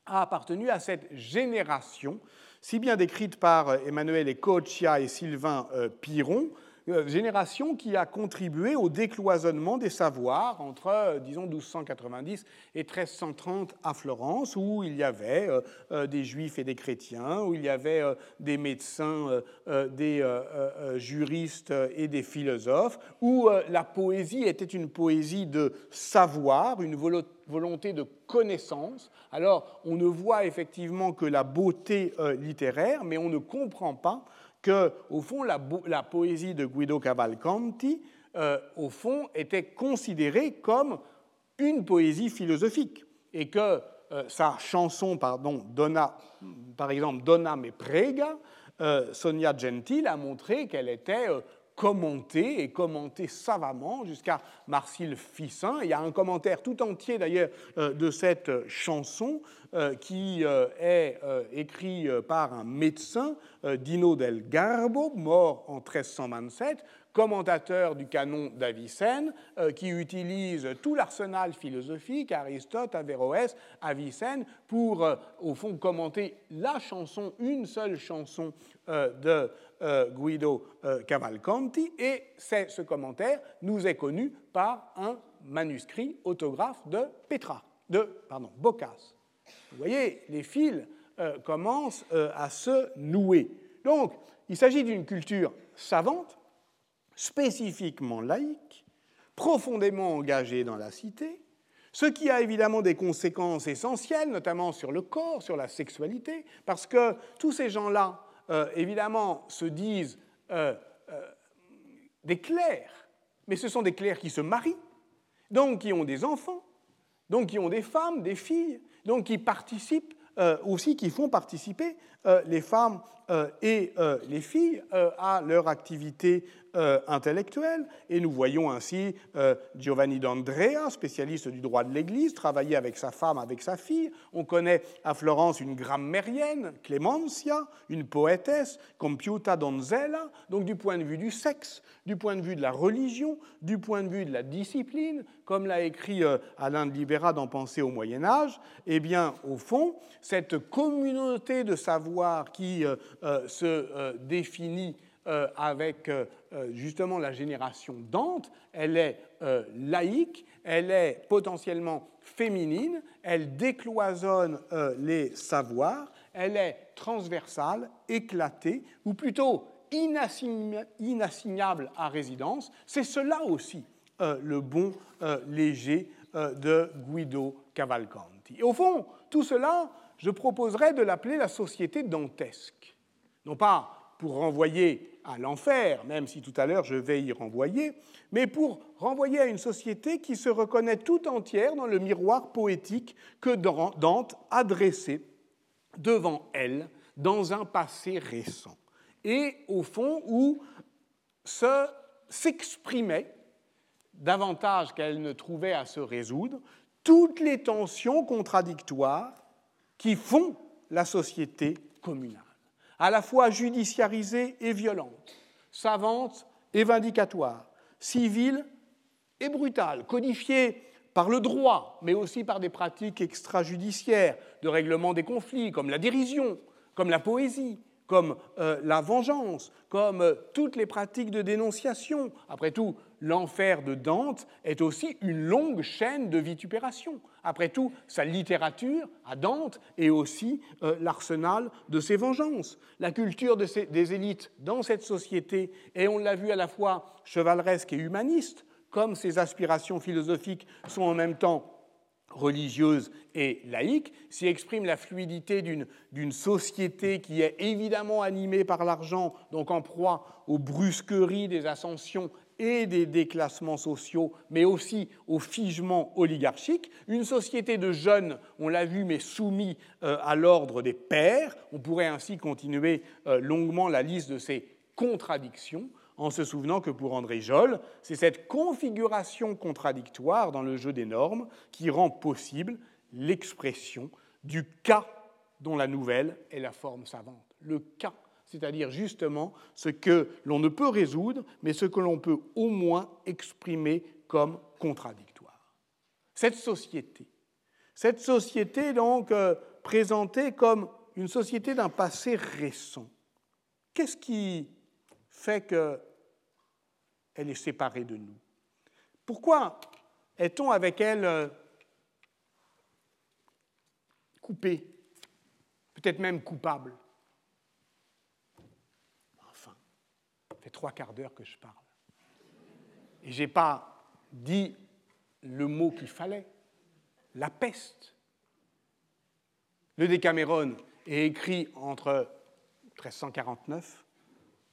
a appartenu à cette génération, si bien décrite par Emmanuel Ecoccia et Sylvain Piron, génération qui a contribué au décloisonnement des savoirs entre, euh, disons, 1290 et 1330 à Florence, où il y avait euh, des juifs et des chrétiens, où il y avait des médecins, des juristes et des philosophes, où la poésie était une poésie de savoir, une volonté de connaissance. Alors, on ne voit effectivement que la beauté littéraire, mais on ne comprend pas que, au fond, la, poésie de Guido Cavalcanti, euh, au fond, était considérée comme une poésie philosophique, et que euh, sa chanson, pardon, Donna, par exemple, Donna me prega, euh, Sonia Gentile a montré qu'elle était commenté et commenté savamment jusqu'à Marcille Fissin. Il y a un commentaire tout entier d'ailleurs euh, de cette chanson euh, qui euh, est écrit par un médecin, Dino del Garbo, mort en 1327, commentateur du canon d'Avicenne, qui utilise tout l'arsenal philosophique, Aristote, Averroès, Avicenne, pour, au fond, commenter la chanson, une seule chanson de euh, Guido euh, Cavalcanti, et ce commentaire nous est connu par un manuscrit autographe de Petra, de pardon, Boccace. Vous voyez, les fils euh, commencent à se nouer. Donc, il s'agit d'une culture savante, spécifiquement laïque, profondément engagée dans la cité, ce qui a évidemment des conséquences essentielles, notamment sur le corps, sur la sexualité, parce que tous ces gens-là euh, évidemment, se disent euh, euh, des clercs, mais ce sont des clercs qui se marient, donc qui ont des enfants, donc qui ont des femmes, des filles, donc qui participent aussi, qui font participer les femmes et les filles à leur activité euh, intellectuelle. Et nous voyons ainsi euh, Giovanni d'Andrea, spécialiste du droit de l'Église, travailler avec sa femme, avec sa fille. On connaît à Florence une grammairienne, Clemencia, une poétesse, Compiuta Donzella. Donc du point de vue du sexe, du point de vue de la religion, du point de vue de la discipline, comme l'a écrit euh, Alain de Libera dans Pensée au Moyen Âge, eh bien, au fond, cette communauté de savoir qui se définit euh, avec euh, euh, justement la génération Dante, elle est laïque, elle est potentiellement féminine, elle décloisonne les savoirs, elle est transversale, éclatée, ou plutôt inassignable à résidence. C'est cela aussi le bon léger de Guido Cavalcanti. Et au fond, tout cela, je proposerais de l'appeler la société dantesque. Non pas pour renvoyer à l'enfer, même si tout à l'heure je vais y renvoyer, mais pour renvoyer à une société qui se reconnaît tout entière dans le miroir poétique que Dante a dressé devant elle dans un passé récent, et au fond où se s'exprimait, davantage qu'elle ne trouvait à se résoudre, toutes les tensions contradictoires qui font la société communale à la fois judiciarisée et violente, savante et vindicatoire, civile et brutale, codifiée par le droit, mais aussi par des pratiques extrajudiciaires de règlement des conflits, comme la dérision, comme la poésie, comme euh, la vengeance, comme euh, toutes les pratiques de dénonciation. Après tout, l'enfer de Dante est aussi une longue chaîne de vitupération. Après tout, sa littérature à Dante est aussi euh, l'arsenal de ses vengeances. La culture des élites dans cette société et on l'a vu à la fois chevaleresque et humaniste, comme ses aspirations philosophiques sont en même temps religieuse et laïque, s'y exprime la fluidité d'une société qui est évidemment animée par l'argent, donc en proie aux brusqueries des ascensions et des déclassements sociaux, mais aussi au figement oligarchique, une société de jeunes, on l'a vu, mais soumis euh, à l'ordre des pères. On pourrait ainsi continuer euh, longuement la liste de ces contradictions, en se souvenant que pour André Jolle, c'est cette configuration contradictoire dans le jeu des normes qui rend possible l'expression du cas dont la nouvelle est la forme savante. Le cas c'est-à-dire justement ce que l'on ne peut résoudre, mais ce que l'on peut au moins exprimer comme contradictoire. Cette société, cette société donc euh, présentée comme une société d'un passé récent, qu'est-ce qui fait qu'elle est séparée de nous? Pourquoi est-on avec elle euh, coupé, peut-être même coupable fait trois quarts d'heure que je parle. Et je n'ai pas dit le mot qu'il fallait, la peste. Le Décameron est écrit entre 1349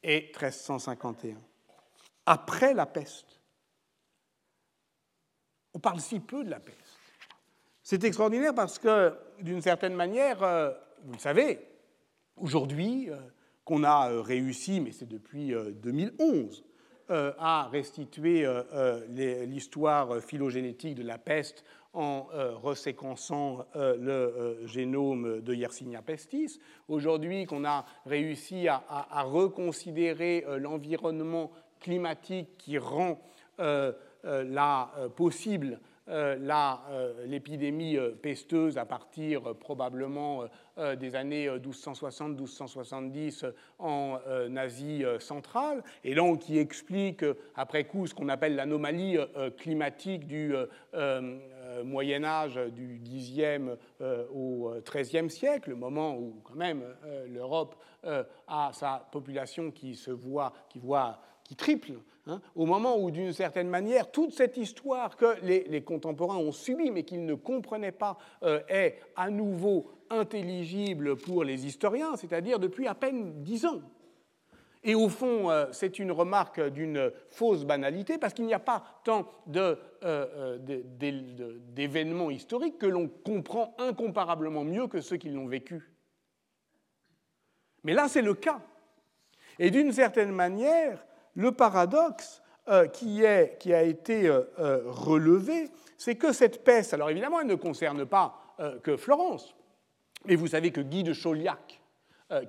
et 1351, après la peste. On parle si peu de la peste. C'est extraordinaire parce que, d'une certaine manière, euh, vous le savez, aujourd'hui, euh, qu'on a euh, réussi, mais c'est depuis 2011, euh, euh, à restituer l'histoire phylogénétique de la peste en reséquençant le génome de Yersinia pestis. Aujourd'hui, qu'on a réussi à, reconsidérer l'environnement climatique qui rend la possible l'épidémie euh, pesteuse à partir euh, probablement des années 1260-1270 en Asie centrale, et donc qui explique après coup ce qu'on appelle l'anomalie climatique du Moyen Âge du 10e au 13e siècle, le moment où quand même l'Europe a sa population qui se voit, qui voit qui triple, hein, au moment où, d'une certaine manière, toute cette histoire que les, contemporains ont subie, mais qu'ils ne comprenaient pas, euh, est à nouveau intelligible pour les historiens, c'est-à-dire depuis à peine dix ans. Et au fond, euh, c'est une remarque d'une fausse banalité, parce qu'il n'y a pas tant euh, d'événements historiques que l'on comprend incomparablement mieux que ceux qui l'ont vécu. Mais là, c'est le cas. Et d'une certaine manière, le paradoxe euh, qui, est, qui, a été euh, euh, relevé, c'est que cette peste, alors évidemment, elle ne concerne pas que Florence, mais vous savez que Guy de Chauliac,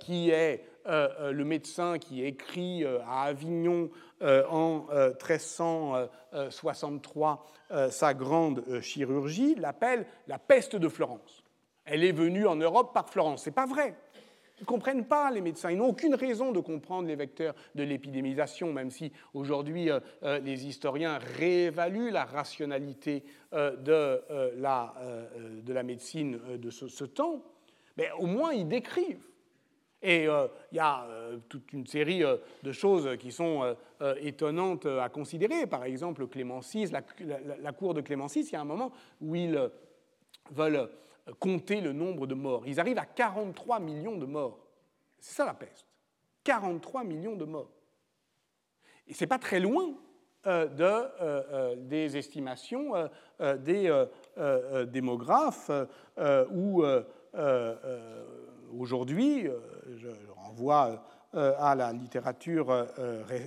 qui est le médecin qui écrit à Avignon en 1363 sa grande chirurgie, l'appelle la peste de Florence. Elle est venue en Europe par Florence. Ce n'est pas vrai. Ils ne comprennent pas, les médecins. Ils n'ont aucune raison de comprendre les vecteurs de l'épidémisation, même si aujourd'hui euh, euh, les historiens réévaluent la rationalité euh, de, la, de, la, médecine de ce, temps. Mais au moins, ils décrivent. Et il y a toute une série de choses qui sont étonnantes à considérer. Par exemple, Clément la, la, cour de Clément VI, il y a un moment où ils veulent compter le nombre de morts. Ils arrivent à 43 millions de morts. C'est ça la peste. 43 millions de morts. Et ce n'est pas très loin euh, euh, euh, des estimations des démographes où aujourd'hui, je renvoie à la littérature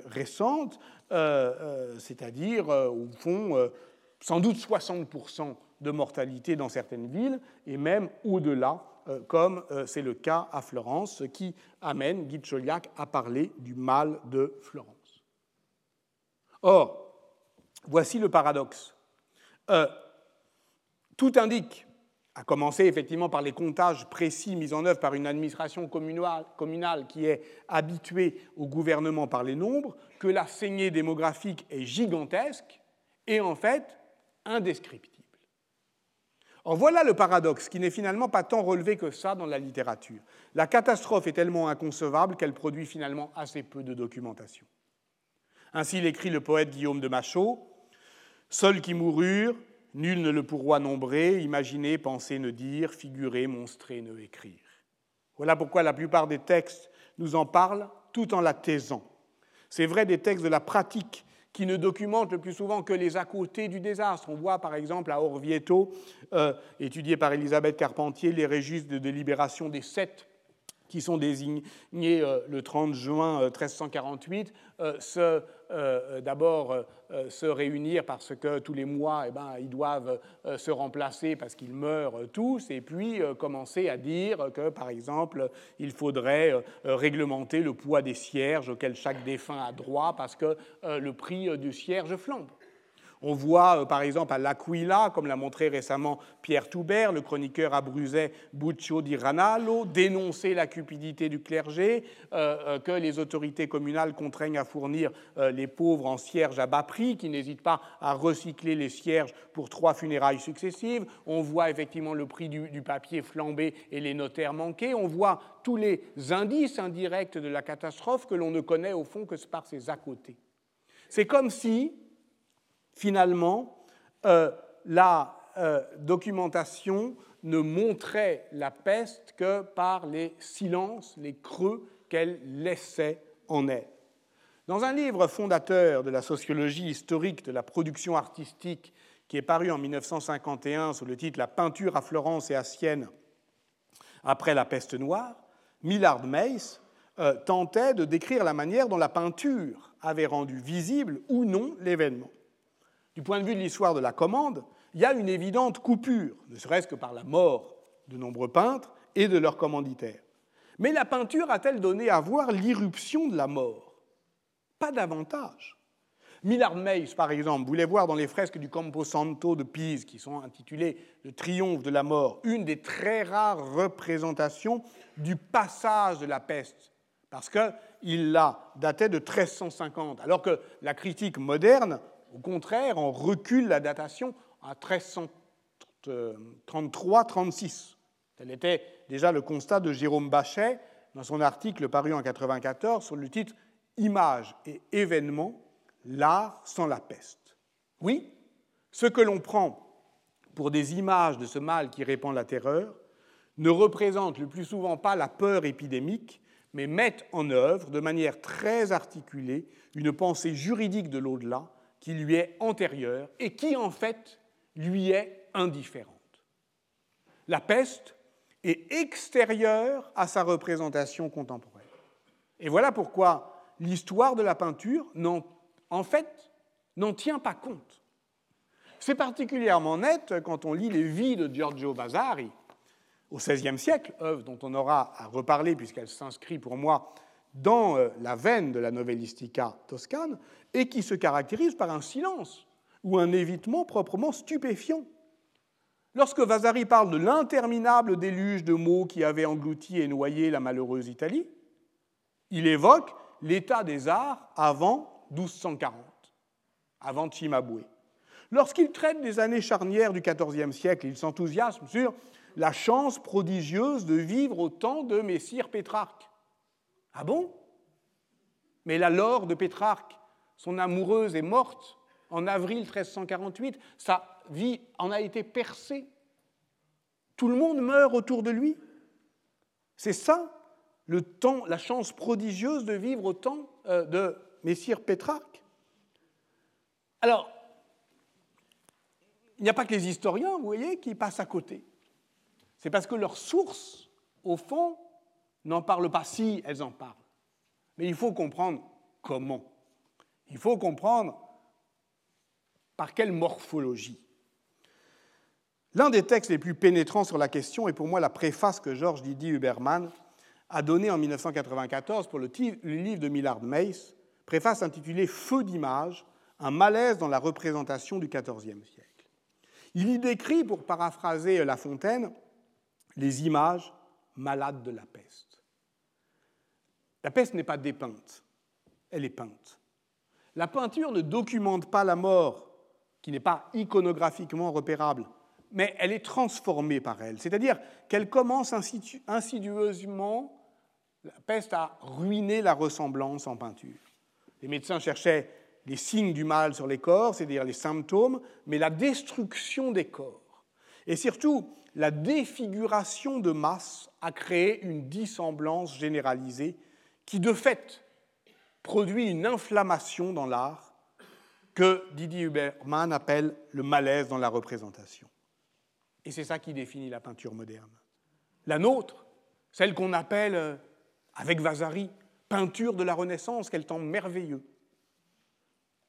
récente, c'est-à-dire au fond sans doute 60% de mortalité dans certaines villes, et même au-delà, euh, comme euh, c'est le cas à Florence, ce qui amène Guy de Chauliac à parler du mal de Florence. Or, voici le paradoxe. Euh, tout indique, à commencer effectivement par les comptages précis mis en œuvre par une administration communale qui est habituée au gouvernement par les nombres, que la saignée démographique est gigantesque et en fait indescriptible. Or voilà le paradoxe qui n'est finalement pas tant relevé que ça dans la littérature. La catastrophe est tellement inconcevable qu'elle produit finalement assez peu de documentation. Ainsi l'écrit le poète Guillaume de Machaut Seuls qui moururent, Nul ne le pourra nombrer, imaginer, penser, ne dire, figurer, monstrer, ne écrire. Voilà pourquoi la plupart des textes nous en parlent tout en la taisant. C'est vrai des textes de la pratique qui ne documentent le plus souvent que les à côté du désastre. On voit par exemple à Orvieto, euh, étudié par Elisabeth Carpentier, les registres de délibération des sept qui sont désignés euh, le 30 juin 1348, euh, se, d'abord se réunir parce que tous les mois, eh ben, ils doivent se remplacer parce qu'ils meurent tous, et puis commencer à dire que, par exemple, il faudrait réglementer le poids des cierges auxquels chaque défunt a droit parce que le prix du cierge flambe. On voit euh, par exemple à L'Aquila, comme l'a montré récemment Pierre Toubert, le chroniqueur abruzais Buccio di Ranallo, dénoncer la cupidité du clergé, euh, euh, que les autorités communales contraignent à fournir les pauvres en cierges à bas prix, qui n'hésitent pas à recycler les cierges pour trois funérailles successives. On voit effectivement le prix du, du papier flamber et les notaires manquer. On voit tous les indices indirects de la catastrophe que l'on ne connaît au fond que par ses à côté. C'est comme si, finalement, euh, la euh, documentation ne montrait la peste que par les silences, les creux qu'elle laissait en elle. Dans un livre fondateur de la sociologie historique de la production artistique qui est paru en 1951 sous le titre La peinture à Florence et à Sienne après la peste noire, Millard Mace euh, tentait de décrire la manière dont la peinture avait rendu visible ou non l'événement. Du point de vue de l'histoire de la commande, il y a une évidente coupure, ne serait-ce que par la mort de nombreux peintres et de leurs commanditaires. Mais la peinture a-t-elle donné à voir l'irruption de la mort? Pas davantage. Millard Mays, par exemple, voulait voir dans les fresques du Campo Santo de Pise, qui sont intitulées Le triomphe de la mort, une des très rares représentations du passage de la peste, parce qu'il la datait de 1350, alors que la critique moderne au contraire, on recule la datation à 1333-36. Tel était déjà le constat de Jérôme Bachet dans son article paru en 1994 sur le titre Images et événements, l'art sans la peste. Oui, ce que l'on prend pour des images de ce mal qui répand la terreur ne représente le plus souvent pas la peur épidémique, mais met en œuvre de manière très articulée une pensée juridique de l'au-delà qui lui est antérieure et qui en fait lui est indifférente. La peste est extérieure à sa représentation contemporaine. Et voilà pourquoi l'histoire de la peinture, en fait, n'en tient pas compte. C'est particulièrement net quand on lit les vies de Giorgio Vasari au XVIe siècle, œuvre dont on aura à reparler puisqu'elle s'inscrit pour moi dans euh, la veine de la novellistica toscane et qui se caractérise par un silence ou un évitement proprement stupéfiant. Lorsque Vasari parle de l'interminable déluge de mots qui avait englouti et noyé la malheureuse Italie, il évoque l'état des arts avant 1240, avant Cimabue. Lorsqu'il traite des années charnières du XIVe siècle, il s'enthousiasme sur la chance prodigieuse de vivre au temps de Messire Pétrarque. Ah bon? Mais la Laure de Pétrarque, son amoureuse, est morte en avril 1348. Sa vie en a été percée. Tout le monde meurt autour de lui. C'est ça le temps, la chance prodigieuse de vivre au temps euh, de Messire Pétrarque. Alors, il n'y a pas que les historiens, vous voyez, qui passent à côté. C'est parce que leurs sources, au fond, n'en parlent pas si elles en parlent. Mais il faut comprendre comment. Il faut comprendre par quelle morphologie. L'un des textes les plus pénétrants sur la question est pour moi la préface que Georges Didier Huberman a donnée en 1994 pour le, livre de Millard Mace, préface intitulée Feu d'image, un malaise dans la représentation du XIVe siècle. Il y décrit, pour paraphraser La Fontaine, les images malades de la peste. La peste n'est pas dépeinte, elle est peinte. La peinture ne documente pas la mort, qui n'est pas iconographiquement repérable, mais elle est transformée par elle. C'est-à-dire qu'elle commence insidieusement, la peste, à ruiner la ressemblance en peinture. Les médecins cherchaient les signes du mal sur les corps, c'est-à-dire les symptômes, mais la destruction des corps. Et surtout, la défiguration de masse a créé une dissemblance généralisée qui, de fait, produit une inflammation dans l'art que Didier Huberman appelle le malaise dans la représentation. Et c'est ça qui définit la peinture moderne. La nôtre, celle qu'on appelle, euh, avec Vasari, peinture de la Renaissance, quel temps merveilleux.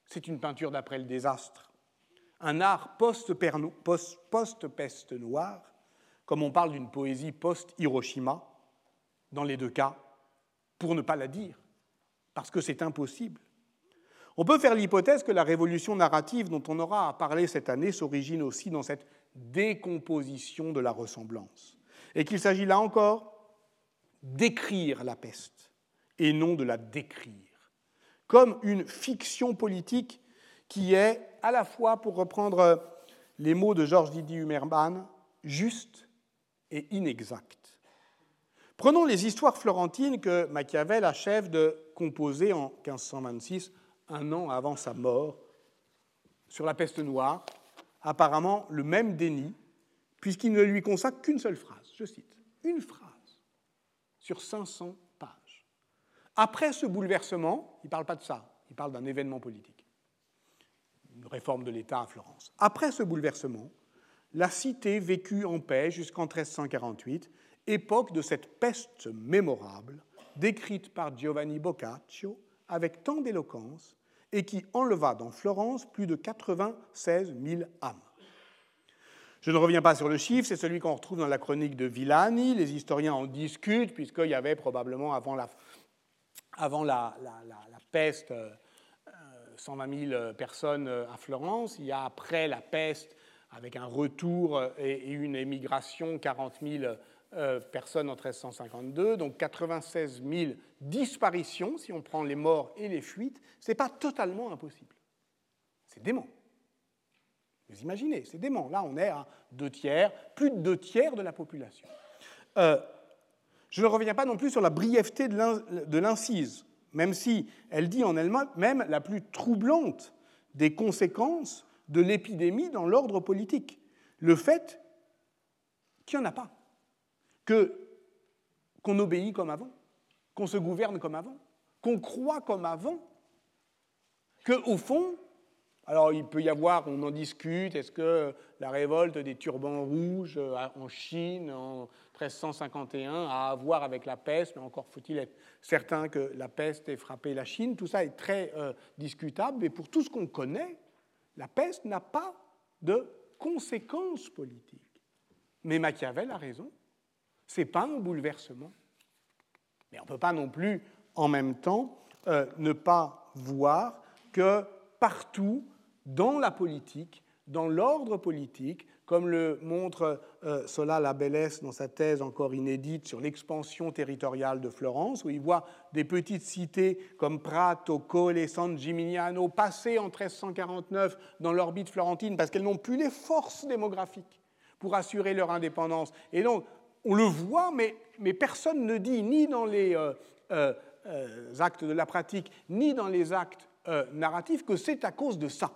C'est une peinture d'après le désastre, un art post-peste noire, comme on parle d'une poésie post-Hiroshima, dans les deux cas, pour ne pas la dire, parce que c'est impossible. On peut faire l'hypothèse que la révolution narrative dont on aura à parler cette année s'origine aussi dans cette décomposition de la ressemblance, et qu'il s'agit là encore d'écrire la peste et non de la décrire, comme une fiction politique qui est à la fois, pour reprendre les mots de Georges Didier Humerman, juste et inexacte. Prenons les histoires florentines que Machiavel achève de composer en 1526, un an avant sa mort, sur la peste noire, apparemment le même déni, puisqu'il ne lui consacre qu'une seule phrase, je cite, une phrase sur 500 pages. Après ce bouleversement, il ne parle pas de ça, il parle d'un événement politique, une réforme de l'État à Florence. Après ce bouleversement, la cité vécut en paix jusqu'en 1348, époque de cette peste mémorable, décrite par Giovanni Boccaccio avec tant d'éloquence et qui enleva dans Florence plus de 96 000 âmes. Je ne reviens pas sur le chiffre, c'est celui qu'on retrouve dans la chronique de Villani. Les historiens en discutent, puisqu'il y avait probablement avant la, peste 120 euh, 000 personnes à Florence. Il y a après la peste, avec un retour et une émigration, 40 000 euh, personnes en 1352, donc 96 000 disparitions, si on prend les morts et les fuites, ce n'est pas totalement impossible. C'est dément. Vous imaginez, c'est dément. Là, on est à deux tiers, plus de deux tiers de la population. Euh, je ne reviens pas non plus sur la brièveté de l'incise, même si elle dit en elle-même la plus troublante des conséquences de l'épidémie dans l'ordre politique. Le fait qu'il n'y en a pas que qu'on obéit comme avant, qu'on se gouverne comme avant, qu'on croit comme avant, qu'au fond, alors il peut y avoir, on en discute, est-ce que la révolte des turbans rouges euh, en Chine en 1351 a à voir avec la peste, mais encore faut-il être certain que la peste ait frappé la Chine, tout ça est très euh, discutable, mais pour tout ce qu'on connaît, la peste n'a pas de conséquences politiques. Mais Machiavel a raison, ce n'est pas un bouleversement. Mais on ne peut pas non plus, en même temps, euh, ne pas voir que partout, dans la politique, dans l'ordre politique, comme le montre euh, Sola Labellès dans sa thèse encore inédite sur l'expansion territoriale de Florence, où il voit des petites cités comme Prato, Colle, San Gimignano passer en 1349 dans l'orbite florentine parce qu'elles n'ont plus les forces démographiques pour assurer leur indépendance. Et donc, on le voit, mais, personne ne dit, ni dans les euh, euh, euh, actes de la pratique, ni dans les actes narratifs, que c'est à cause de ça.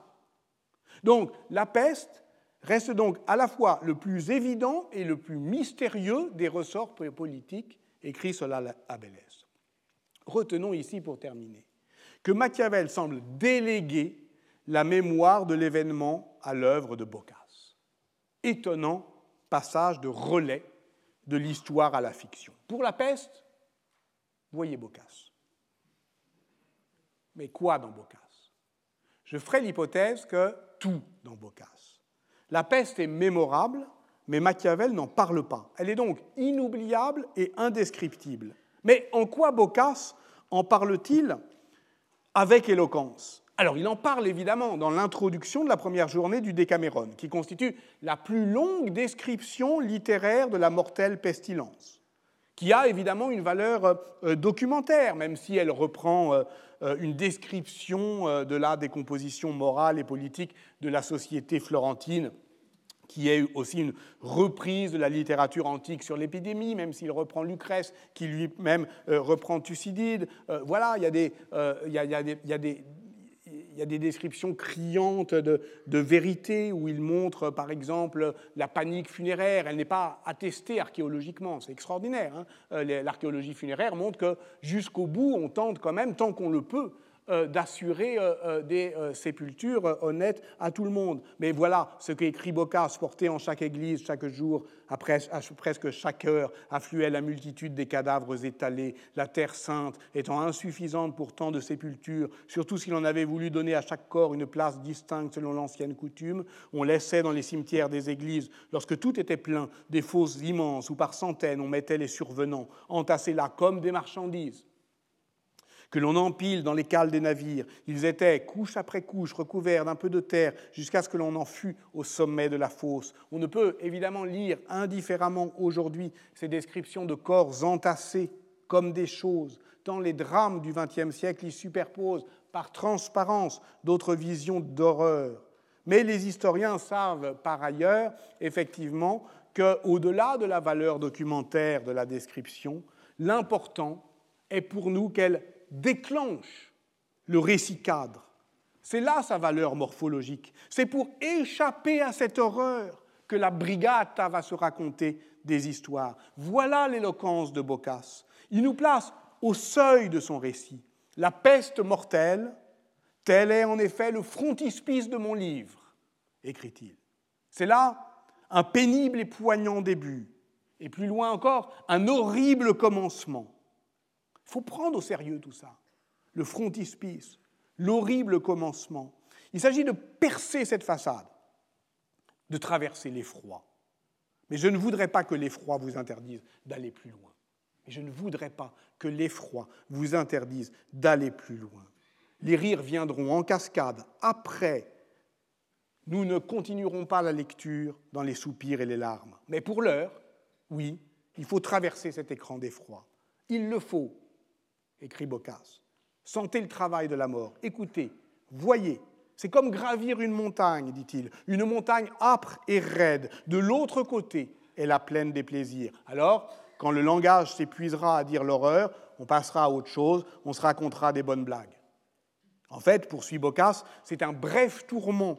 Donc la peste reste donc à la fois le plus évident et le plus mystérieux des ressorts politiques, écrit Solal Abélès. Retenons ici, pour terminer, que Machiavel semble déléguer la mémoire de l'événement à l'œuvre de Boccace. Étonnant passage de relais de l'histoire à la fiction. Pour la peste, voyez Boccace. Mais quoi dans Boccace? Je ferai l'hypothèse que tout dans Boccace. La peste est mémorable, mais Machiavel n'en parle pas. Elle est donc inoubliable et indescriptible. Mais en quoi Boccace en parle-t-il avec éloquence? Alors, il en parle évidemment dans l'introduction de la première journée du Décaméron, qui constitue la plus longue description littéraire de la mortelle pestilence, qui a évidemment une valeur euh, documentaire, même si elle reprend euh, euh, une description de la décomposition morale et politique de la société florentine qui est aussi une reprise de la littérature antique sur l'épidémie, même s'il reprend Lucrèce, qui lui-même reprend Thucydide. voilà, il y a des, il y a des descriptions criantes de, vérité où il montre, par exemple, la panique funéraire. Elle n'est pas attestée archéologiquement, c'est extraordinaire. Hein. Euh, l'archéologie funéraire montre que jusqu'au bout, on tente quand même, tant qu'on le peut, d'assurer euh, euh, des sépultures honnêtes à tout le monde. Mais voilà ce qu'écrit Boccace, porté en chaque église chaque jour, à presque chaque heure, affluait la multitude des cadavres étalés, la terre sainte étant insuffisante pour tant de sépultures, surtout s'il en avait voulu donner à chaque corps une place distincte selon l'ancienne coutume, on laissait dans les cimetières des églises, lorsque tout était plein, des fosses immenses où par centaines on mettait les survenants, entassés là comme des marchandises que l'on empile dans les cales des navires. Ils étaient, couche après couche, recouverts d'un peu de terre, jusqu'à ce que l'on en fût au sommet de la fosse. On ne peut évidemment lire indifféremment aujourd'hui ces descriptions de corps entassés comme des choses, tant les drames du XXe siècle y superposent par transparence d'autres visions d'horreur. Mais les historiens savent par ailleurs, effectivement, qu'au-delà de la valeur documentaire de la description, l'important est pour nous qu'elle déclenche le récit cadre. C'est là sa valeur morphologique. C'est pour échapper à cette horreur que la brigata va se raconter des histoires. Voilà l'éloquence de Boccace. Il nous place au seuil de son récit. La peste mortelle, tel est en effet le frontispice de mon livre, écrit-il. C'est là un pénible et poignant début, et plus loin encore, un horrible commencement. Il faut prendre au sérieux tout ça. Le frontispice, l'horrible commencement. Il s'agit de percer cette façade, de traverser l'effroi. Mais je ne voudrais pas que l'effroi vous interdise d'aller plus loin. Et je ne voudrais pas que l'effroi vous interdise d'aller plus loin. Les rires viendront en cascade après. Nous ne continuerons pas la lecture dans les soupirs et les larmes. Mais pour l'heure, oui, il faut traverser cet écran d'effroi. Il le faut écrit Boccace. Sentez le travail de la mort, écoutez, voyez. C'est comme gravir une montagne, dit-il, une montagne âpre et raide. De l'autre côté est la plaine des plaisirs. Alors, quand le langage s'épuisera à dire l'horreur, on passera à autre chose, on se racontera des bonnes blagues. En fait, poursuit Boccace, c'est un bref tourment.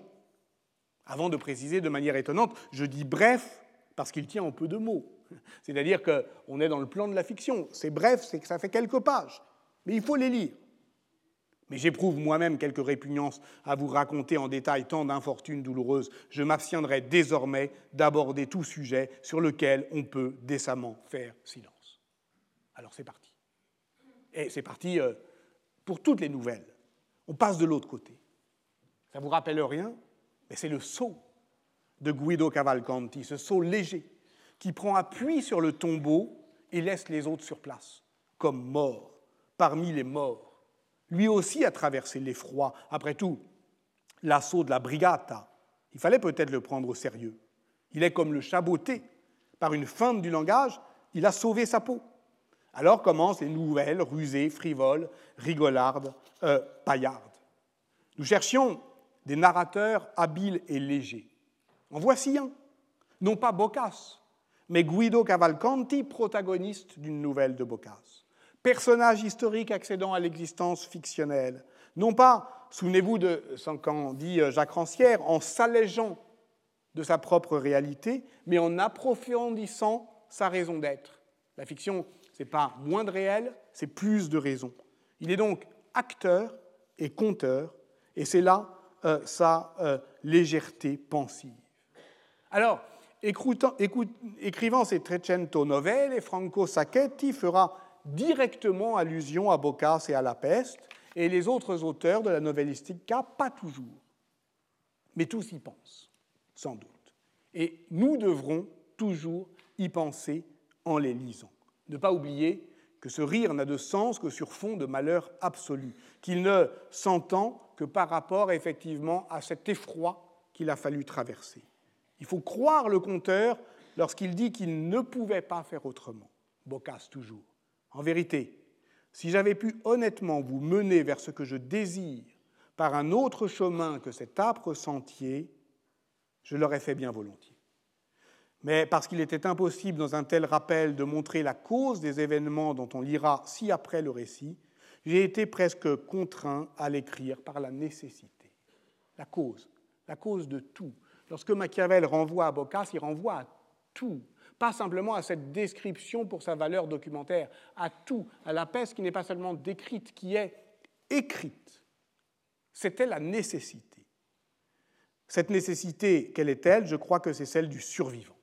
Avant de préciser de manière étonnante, je dis bref parce qu'il tient en peu de mots. C'est-à-dire qu'on est dans le plan de la fiction. C'est bref, c'est que ça fait quelques pages, mais il faut les lire. Mais j'éprouve moi-même quelques répugnances à vous raconter en détail tant d'infortunes douloureuses. Je m'abstiendrai désormais d'aborder tout sujet sur lequel on peut décemment faire silence. Alors c'est parti. Et c'est parti euh, pour toutes les nouvelles. On passe de l'autre côté. Ça vous rappelle rien Mais c'est le saut de Guido Cavalcanti, ce saut léger qui prend appui sur le tombeau et laisse les autres sur place, comme morts, parmi les morts. Lui aussi a traversé l'effroi. Après tout, l'assaut de la brigata, il fallait peut-être le prendre au sérieux. Il est comme le chaboté. Par une feinte du langage, il a sauvé sa peau. Alors commencent les nouvelles rusées, frivoles, rigolardes, euh, paillardes. Nous cherchions des narrateurs habiles et légers. En voici un, non pas Boccace, mais Guido Cavalcanti, protagoniste d'une nouvelle de Boccace. Personnage historique accédant à l'existence fictionnelle. Non pas, souvenez-vous de ce qu'en dit euh, Jacques Rancière, en s'allégeant de sa propre réalité, mais en approfondissant sa raison d'être. La fiction, ce n'est pas moins de réel, c'est plus de raison. Il est donc acteur et conteur, et c'est là euh, sa euh, légèreté pensive. Alors, écrivant ses Trecento Novelle, Franco Sacchetti fera directement allusion à Boccace et à la peste, et les autres auteurs de la novellistica, pas toujours. Mais tous y pensent, sans doute. Et nous devrons toujours y penser en les lisant. Ne pas oublier que ce rire n'a de sens que sur fond de malheur absolu, qu'il ne s'entend que par rapport effectivement à cet effroi qu'il a fallu traverser. Il faut croire le conteur lorsqu'il dit qu'il ne pouvait pas faire autrement. Boccace toujours. En vérité, si j'avais pu honnêtement vous mener vers ce que je désire par un autre chemin que cet âpre sentier, je l'aurais fait bien volontiers. Mais parce qu'il était impossible dans un tel rappel de montrer la cause des événements dont on lira ci après le récit, j'ai été presque contraint à l'écrire par la nécessité, la cause, la cause de tout. Lorsque Machiavel renvoie à Boccace, il renvoie à tout, pas simplement à cette description pour sa valeur documentaire, à tout, à la peste qui n'est pas seulement décrite, qui est écrite. C'était la nécessité. Cette nécessité, quelle est-elle? Je crois que c'est celle du survivant.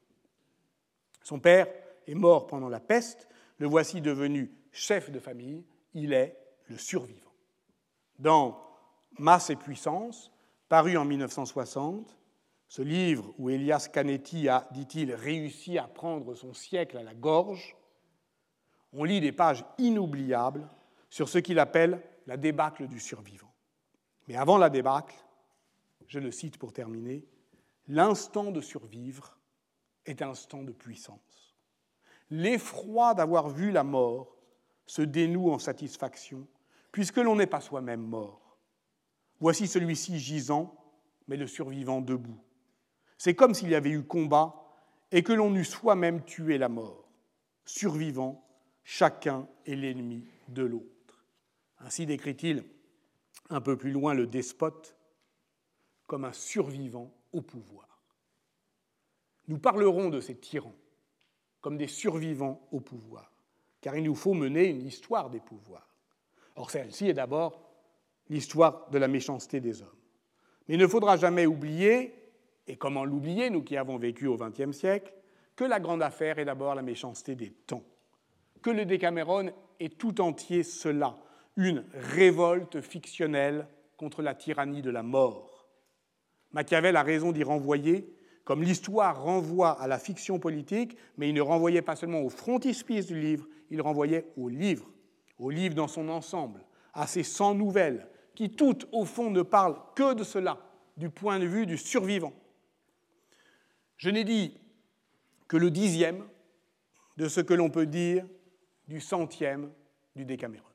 Son père est mort pendant la peste, le voici devenu chef de famille, il est le survivant. Dans Masse et puissance, paru en 1960, ce livre où Elias Canetti a, dit-il, réussi à prendre son siècle à la gorge, on lit des pages inoubliables sur ce qu'il appelle la débâcle du survivant. Mais avant la débâcle, je le cite pour terminer, l'instant de survivre est instant de puissance. L'effroi d'avoir vu la mort se dénoue en satisfaction, puisque l'on n'est pas soi-même mort. Voici celui-ci gisant, mais le survivant debout. C'est comme s'il y avait eu combat et que l'on eût soi-même tué la mort. Survivant, chacun est l'ennemi de l'autre. Ainsi décrit-il un peu plus loin le despote comme un survivant au pouvoir. Nous parlerons de ces tyrans comme des survivants au pouvoir, car il nous faut mener une histoire des pouvoirs. Or, celle-ci est d'abord l'histoire de la méchanceté des hommes. Mais il ne faudra jamais oublier, et comment l'oublier, nous qui avons vécu au XXe siècle, que la grande affaire est d'abord la méchanceté des temps, que le Décameron est tout entier cela, une révolte fictionnelle contre la tyrannie de la mort. Machiavel a raison d'y renvoyer, comme l'histoire renvoie à la fiction politique, mais il ne renvoyait pas seulement au frontispice du livre, il renvoyait au livre, au livre dans son ensemble, à ces 100 nouvelles, qui toutes, au fond, ne parlent que de cela, du point de vue du survivant. Je n'ai dit que le dixième de ce que l'on peut dire du centième du Décaméron.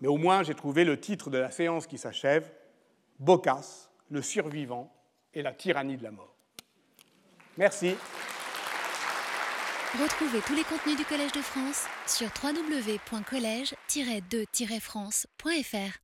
Mais au moins, j'ai trouvé le titre de la séance qui s'achève, Boccace, le survivant et la tyrannie de la mort. Merci. Retrouvez tous les contenus du Collège de France sur www.colège-2-france.fr.